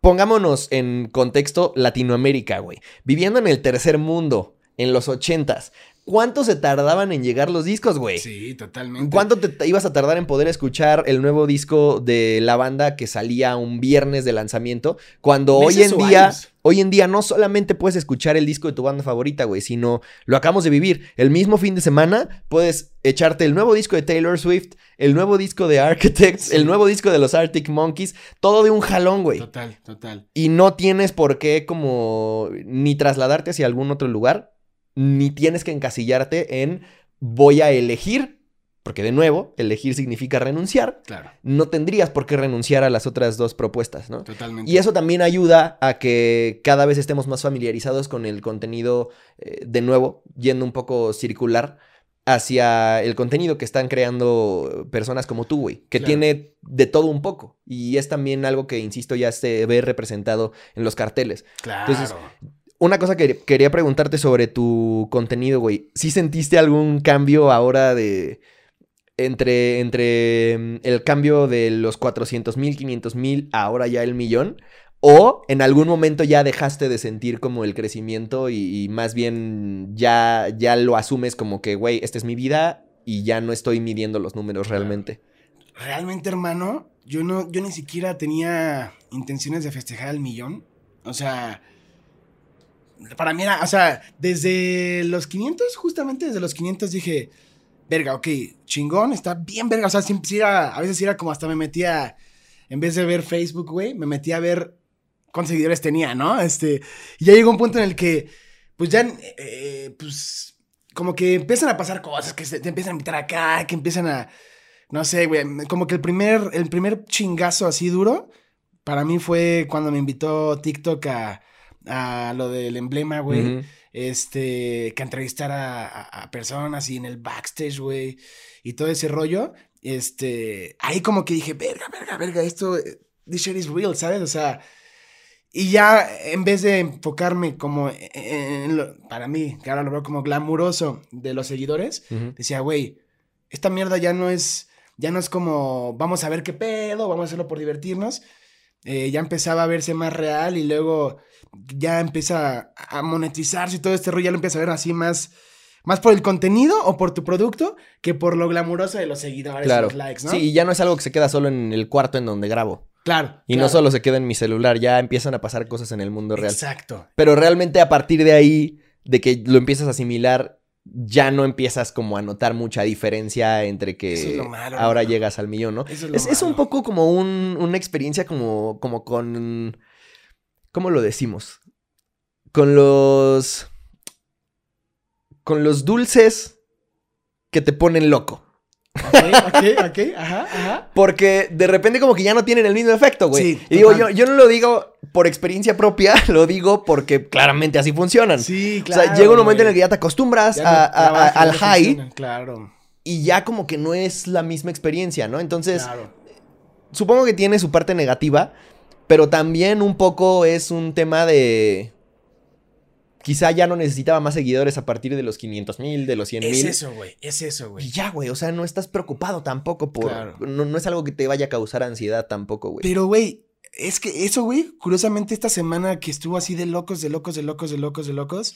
pongámonos en contexto Latinoamérica, güey. Viviendo en el tercer mundo, en los ochentas, ¿cuánto se tardaban en llegar los discos, güey? Sí, totalmente. ¿Cuánto te ibas a tardar en poder escuchar el nuevo disco de la banda que salía un viernes de lanzamiento? Cuando hoy en día, años. hoy en día no solamente puedes escuchar el disco de tu banda favorita, güey, sino lo acabamos de vivir. El mismo fin de semana puedes echarte el nuevo disco de Taylor Swift, el nuevo disco de Architects, Sí. el nuevo disco de los Arctic Monkeys, todo de un jalón, güey. Total, total. Y no tienes por qué como ni trasladarte hacia algún otro lugar, ni tienes que encasillarte en voy a elegir Porque de nuevo, elegir significa renunciar. Claro, No tendrías por qué renunciar a las otras dos propuestas, ¿no? totalmente. Y eso también ayuda a que cada vez estemos más familiarizados con el contenido, eh, de nuevo, yendo un poco circular hacia el contenido que están creando personas como tú, güey, que Claro. tiene de todo un poco. Y es también algo que, insisto, ya se ve representado en los carteles. Claro. Entonces, Una cosa que quería preguntarte sobre tu contenido, güey. ¿Sí sentiste algún cambio ahora de... Entre, entre mm, el cambio de los 400 mil, 500 mil, ahora ya el millón? ¿O en algún momento ya dejaste de sentir como el crecimiento y, y más bien ya, ya lo asumes como que, güey, esta es mi vida y ya no estoy midiendo los números realmente? Realmente, hermano, yo no, yo ni siquiera tenía intenciones de festejar el millón. O sea, para mí era, o sea, desde los 500, justamente desde los 500 dije, verga, ok, chingón, está bien verga. O sea, siempre era, a veces era como hasta me metía, en vez de ver Facebook, güey, me metía a ver cuántos seguidores tenía, ¿no? Este, y ya llegó un punto en el que, pues ya, eh, pues, como que empiezan a pasar cosas, que se, te empiezan a invitar acá, que empiezan a, no sé, güey, como que el primer, el primer chingazo así duro, para mí fue cuando me invitó TikTok a, a lo del emblema, güey. Este, que entrevistar a, a- a personas y en el backstage, güey, y todo ese rollo. Este, ahí como que dije, verga, verga, verga, esto, eh, this shit is real, ¿sabes? O sea, y ya en vez de enfocarme como en, en lo- para mí, que ahora lo veo como glamuroso de los seguidores, decía, güey, esta mierda ya no es, ya no es como, vamos a ver qué pedo, vamos a hacerlo por divertirnos. Eh, ya empezaba a verse más real y luego ya empieza a monetizarse y todo este rollo, ya lo empieza a ver así más, más por el contenido o por tu producto que por lo glamuroso de los seguidores y Claro. los likes, ¿no? Sí, y ya no es algo que se queda solo en el cuarto en donde grabo. claro. Y no solo se queda en mi celular, ya empiezan a pasar cosas en el mundo real. Exacto. Pero realmente a partir de ahí, de que lo empiezas a asimilar, ya no empiezas como a notar mucha diferencia entre que Eso es lo malo, ahora llegas al millón, ¿no? Eso es lo Es, es un poco como un- una experiencia como, como con... ¿Cómo lo decimos? Con los... Con los dulces que te ponen loco. Ok, ok, ok, ajá, ajá. Porque de repente como que ya no tienen el mismo efecto, güey. Sí, y digo, yo, yo no lo digo por experiencia propia, lo digo porque claramente así funcionan. Sí, o claro. sea, llega un momento en el que ya te acostumbras Ya no a- a- a- trabaja, al high funciona, Claro, y ya como que no es la misma experiencia, ¿no? Entonces, claro. supongo que tiene su parte negativa, pero también un poco es un tema de... Quizá ya no necesitaba más seguidores a partir de los 500 mil, de los 100 Es mil. eso, güey, es eso, Y güey. ya, güey, o sea, no estás preocupado tampoco por... Claro. No, no es algo que te vaya a causar ansiedad tampoco, güey. Pero, güey, es que eso, güey, curiosamente esta semana que estuvo así de locos, de locos, de locos, de locos, de locos,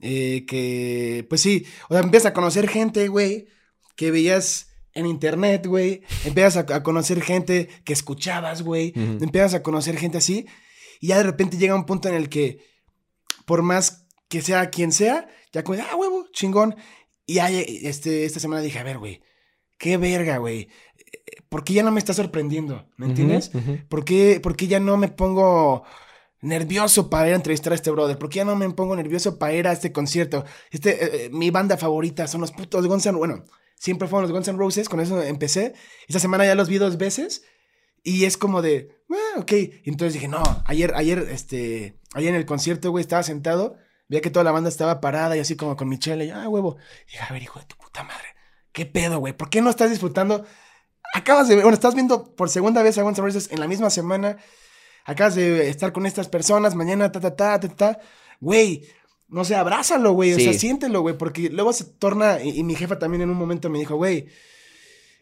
eh, que, pues sí, o sea, empiezas a conocer gente, güey, que veías en internet, güey, empiezas a, a conocer gente que escuchabas, güey, Ujú. empiezas a conocer gente así, y ya de repente llega un punto en el que, por más que sea quien sea, ya como, ah, huevo, chingón, y ahí, este, esta semana dije, a ver, güey, qué verga, güey, ¿por qué ya no me está sorprendiendo? ¿Me entiendes? Ujú, ujú. ¿Por qué, por qué ya no me pongo nervioso para ir a entrevistar a este brother? ¿Por qué ya no me pongo nervioso para ir a este concierto? Este, eh, eh, mi banda favorita son los putos Guns N' Bueno, siempre fueron los Guns N' Roses, con eso empecé. Esta semana ya los vi dos veces y es como de, ah, ok. Entonces dije, no, ayer, ayer, este, ayer en el concierto, güey, estaba sentado, veía que toda la banda estaba parada y así como con Michelle, y ah, huevo. Y dije, a ver, hijo de tu puta madre, ¿qué pedo, güey? ¿Por qué no estás disfrutando? Acabas de ver, bueno, estás viendo por segunda vez a Guns N' Roses en la misma semana. Acabas de estar con estas personas, mañana, ta, ta, ta, ta, ta. Güey, no sé, abrázalo, güey. O sea, siéntelo, güey. Porque luego se torna. Y, y mi jefa también en un momento me dijo, güey,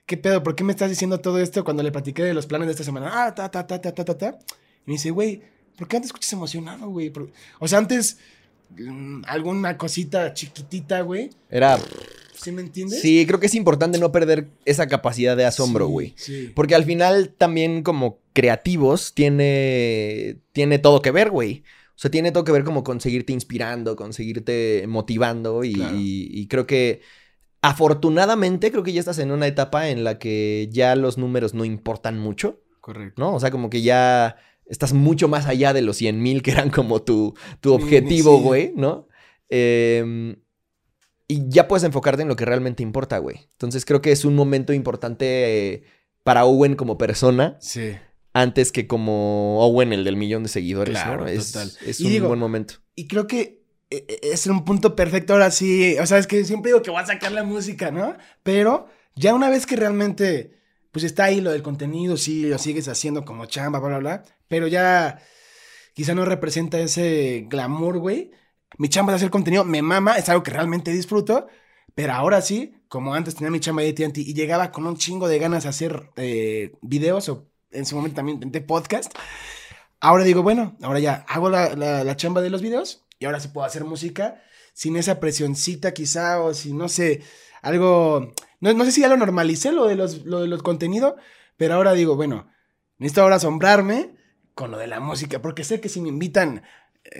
¿qué pedo? ¿Por qué me estás diciendo todo esto cuando le platiqué de los planes de esta semana? Ah, ta, ta, ta, ta, ta, ta, ta. Y me dice, güey, ¿por qué te escuchas emocionado, güey? O sea, antes, mm, alguna cosita chiquitita, güey. Era... ¿Sí me entiendes? Sí, creo que es importante no perder esa capacidad de asombro, Sí, güey. Sí. Porque al final también como creativos tiene, tiene todo que ver, güey. O sea, tiene todo que ver como con seguirte inspirando, con seguirte motivando y, Claro. y- y creo que afortunadamente creo que ya estás en una etapa en la que ya los números no importan mucho, Correcto. ¿no? O sea, como que ya estás mucho más allá de los 100 mil que eran como tu, tu objetivo, sí. güey, ¿no? Em, y ya puedes enfocarte en lo que realmente importa, güey. Entonces creo que es un momento importante eh, para Owen como persona, Sí. Antes que como Owen, el del millón de seguidores, Claro, ¿no? Es, total. es un digo, buen momento. Y creo que eh, eh, es un punto perfecto ahora sí. O sea, es que siempre digo que voy a sacar la música, ¿no? Pero ya una vez que realmente, pues está ahí lo del contenido, sí, lo sigues haciendo como chamba, bla, bla, bla. Pero ya quizá no representa ese glamour, güey. Mi chamba de hacer contenido me mama, es algo que realmente disfruto. Pero ahora sí, como antes tenía mi chamba de AT&T y llegaba con un chingo de ganas de hacer eh, videos o en su momento también de podcast. Ahora digo, bueno, ahora ya hago la, la- chamba de los videos y ahora sí puedo hacer música sin esa presioncita quizá o si no sé, algo, no, no sé si ya lo normalicé lo de los, lo de los contenidos, pero ahora digo, bueno, necesito ahora asombrarme con lo de la música, porque sé que si me invitan,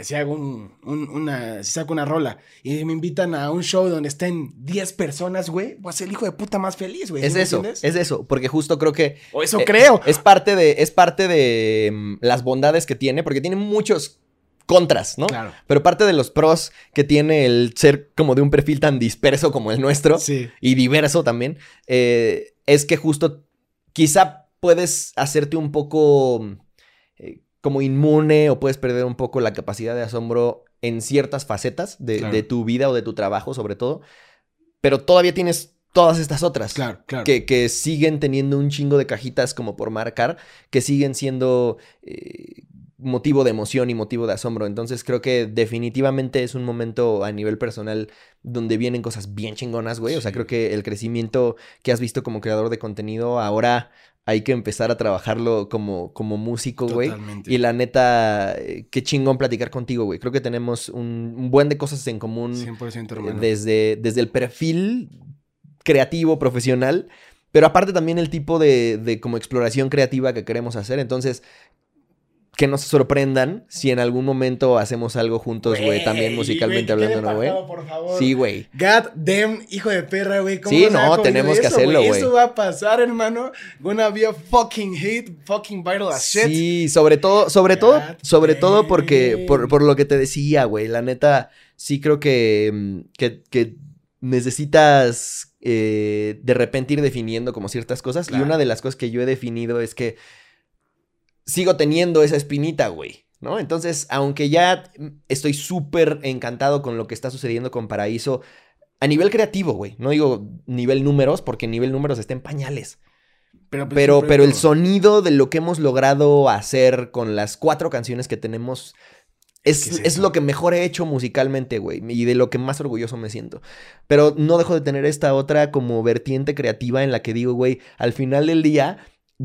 si hago un, un- una, si saco una rola y me invitan a un show donde estén 10 personas, güey, voy a ser el hijo de puta más feliz, güey. Es ¿sí me eso, es eso, porque justo creo que... O eso eh, creo. Es parte de, es parte de mm, las bondades que tiene, porque tiene muchos contras, ¿no? Claro. Pero parte de los pros que tiene el ser como de un perfil tan disperso como el nuestro Sí. y diverso también, eh, es que justo quizá puedes hacerte un poco eh, como inmune o puedes perder un poco la capacidad de asombro en ciertas facetas de, Claro. de tu vida o de tu trabajo sobre todo, pero todavía tienes todas estas otras Claro, claro. que, que siguen teniendo un chingo de cajitas como por marcar, que siguen siendo eh, motivo de emoción y motivo de asombro. Entonces creo que definitivamente es un momento a nivel personal donde vienen cosas bien chingonas, güey. O sea, creo que el crecimiento que has visto como creador de contenido, ahora hay que empezar a trabajarlo como, como músico, güey. Totalmente. Y la neta, eh, qué chingón platicar contigo, güey. Creo que tenemos un, un buen de cosas en común 100% eh, hermano. desde, desde el perfil creativo, profesional, pero aparte también el tipo de, de como exploración creativa que queremos hacer. Entonces, que no se sorprendan si en algún momento hacemos algo juntos, güey, también musicalmente que hablando, ¿no, güey? pactado, por favor. Sí, güey. God damn, hijo de perra, güey. ¿cómo Sí, no, tenemos que eso, hacerlo, güey. Eso va a pasar, hermano. Gonna be a fucking hit, fucking viral as shit. Sí, sobre todo, sobre todo, sobre todo porque, por, por lo que te decía, güey, la neta, sí creo que, mm, que, que necesitas eh, de repente ir definiendo como ciertas cosas. Claro. Y una de las cosas que yo he definido es que sigo teniendo esa espinita, güey. ¿No? Entonces, aunque ya estoy súper encantado con lo que está sucediendo con Paraíso, a nivel creativo, güey. No digo nivel números, porque nivel números está en pañales. Pero, pues, Pero, el sonido de lo que hemos logrado hacer con las cuatro canciones que tenemos es, ¿Qué es es lo que mejor he hecho musicalmente, güey. Y de lo que más orgulloso me siento. Pero no dejo de tener esta otra como vertiente creativa en la que digo, güey, al final del día,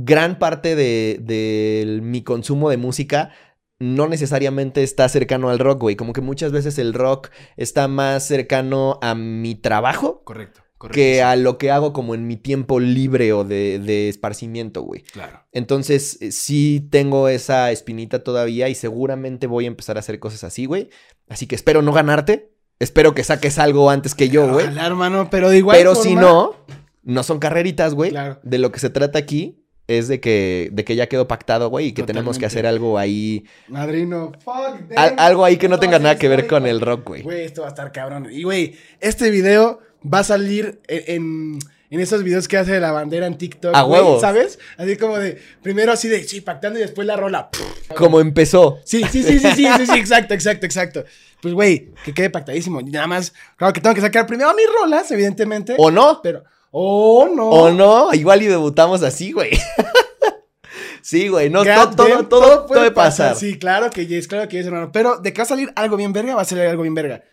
gran parte de, de mi consumo de música no necesariamente está cercano al rock, güey. Como que muchas veces el rock está más cercano a mi trabajo Correcto, correcto. que sí, a lo que hago como en mi tiempo libre o de, de esparcimiento, güey. Claro. Entonces, eh, sí tengo esa espinita todavía y seguramente voy a empezar a hacer cosas así, güey. Así que espero no ganarte. Espero que saques algo antes que yo, güey. Ojalá, hermano, pero de igual Pero si no, no son carreritas, güey. Claro. De lo que se trata aquí es de que, de que ya quedó pactado, güey, y que tenemos que hacer algo ahí. Madrino, fuck. Al- algo ahí que no tenga nada que ver con el rock, güey. Güey, esto va a estar cabrón. Y, güey, este video va a salir en, en, en esos videos que hace de la bandera en TikTok. A huevo. ¿Sabes? Así como de, primero así de, sí, pactando y después la rola. Como empezó. Sí, sí, sí, sí, sí, sí, sí, exacto, exacto, exacto. Pues, güey, que quede pactadísimo. Nada más, claro que tengo que sacar primero mis rolas, evidentemente. ¿O no? Pero, oh, no. ¿O no? Igual y debutamos así, güey. sí, güey. No, todo, damn, todo, puede pasar. Sí, claro que yes, claro que yes, hermano. Pero de que va a salir algo bien verga, va a salir algo bien verga.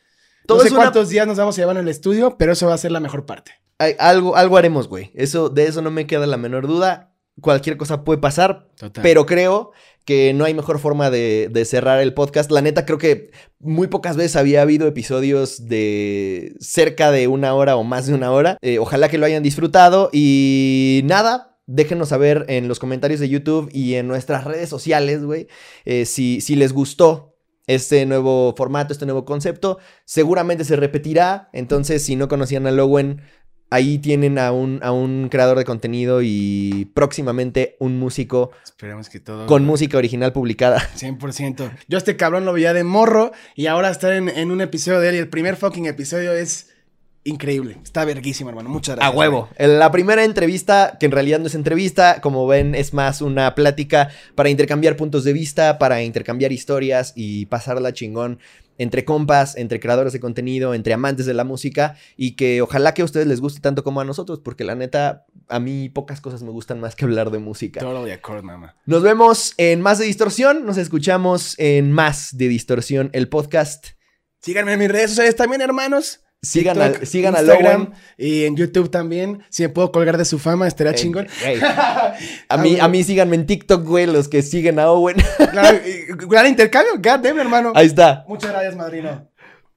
Todo no sé es una- cuántos días nos vamos a llevar en el estudio, pero eso va a ser la mejor parte. Algo, algo haremos, güey. Eso, de eso no me queda la menor duda. Cualquier cosa puede pasar, Total. pero creo que no hay mejor forma de, de cerrar el podcast. La neta, creo que muy pocas veces había habido episodios de cerca de una hora o más de una hora. Eh, ojalá que lo hayan disfrutado y nada. Déjenos saber en los comentarios de YouTube y en nuestras redes sociales, güey, eh, si, si les gustó este nuevo formato, este nuevo concepto. Seguramente se repetirá. Entonces, si no conocían a Lowen, ahí tienen a un, a un creador de contenido y próximamente un músico Esperemos que todo. con música original publicada. 100%. Yo a este cabrón lo veía de morro y ahora estar en, en un episodio de él y el primer fucking episodio es increíble. Está verguísima, hermano. Muchas A gracias. huevo. En La primera entrevista, que en realidad no es entrevista, como ven, es más una plática para intercambiar puntos de vista, para intercambiar historias y pasarla chingón entre compas, entre creadores de contenido, entre amantes de la música y que ojalá que a ustedes les guste tanto como a nosotros, porque la neta, a mí pocas cosas me gustan más que hablar de música. Todo de acuerdo, mamá. Nos vemos en Más de Distorsión, nos escuchamos en Más de Distorsión, el podcast. Síganme en mis redes sociales también, hermanos. Sigan, TikTok, al, sigan a Lowen. y en YouTube también. Si me puedo colgar de su fama, estaría chingón. A mí, a mí síganme en TikTok, güey, los que siguen a Owen. Claro, gran intercambio. God damn, hermano. Ahí está. Muchas gracias, madrino.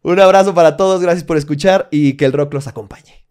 Un abrazo para todos, gracias por escuchar y que el rock los acompañe.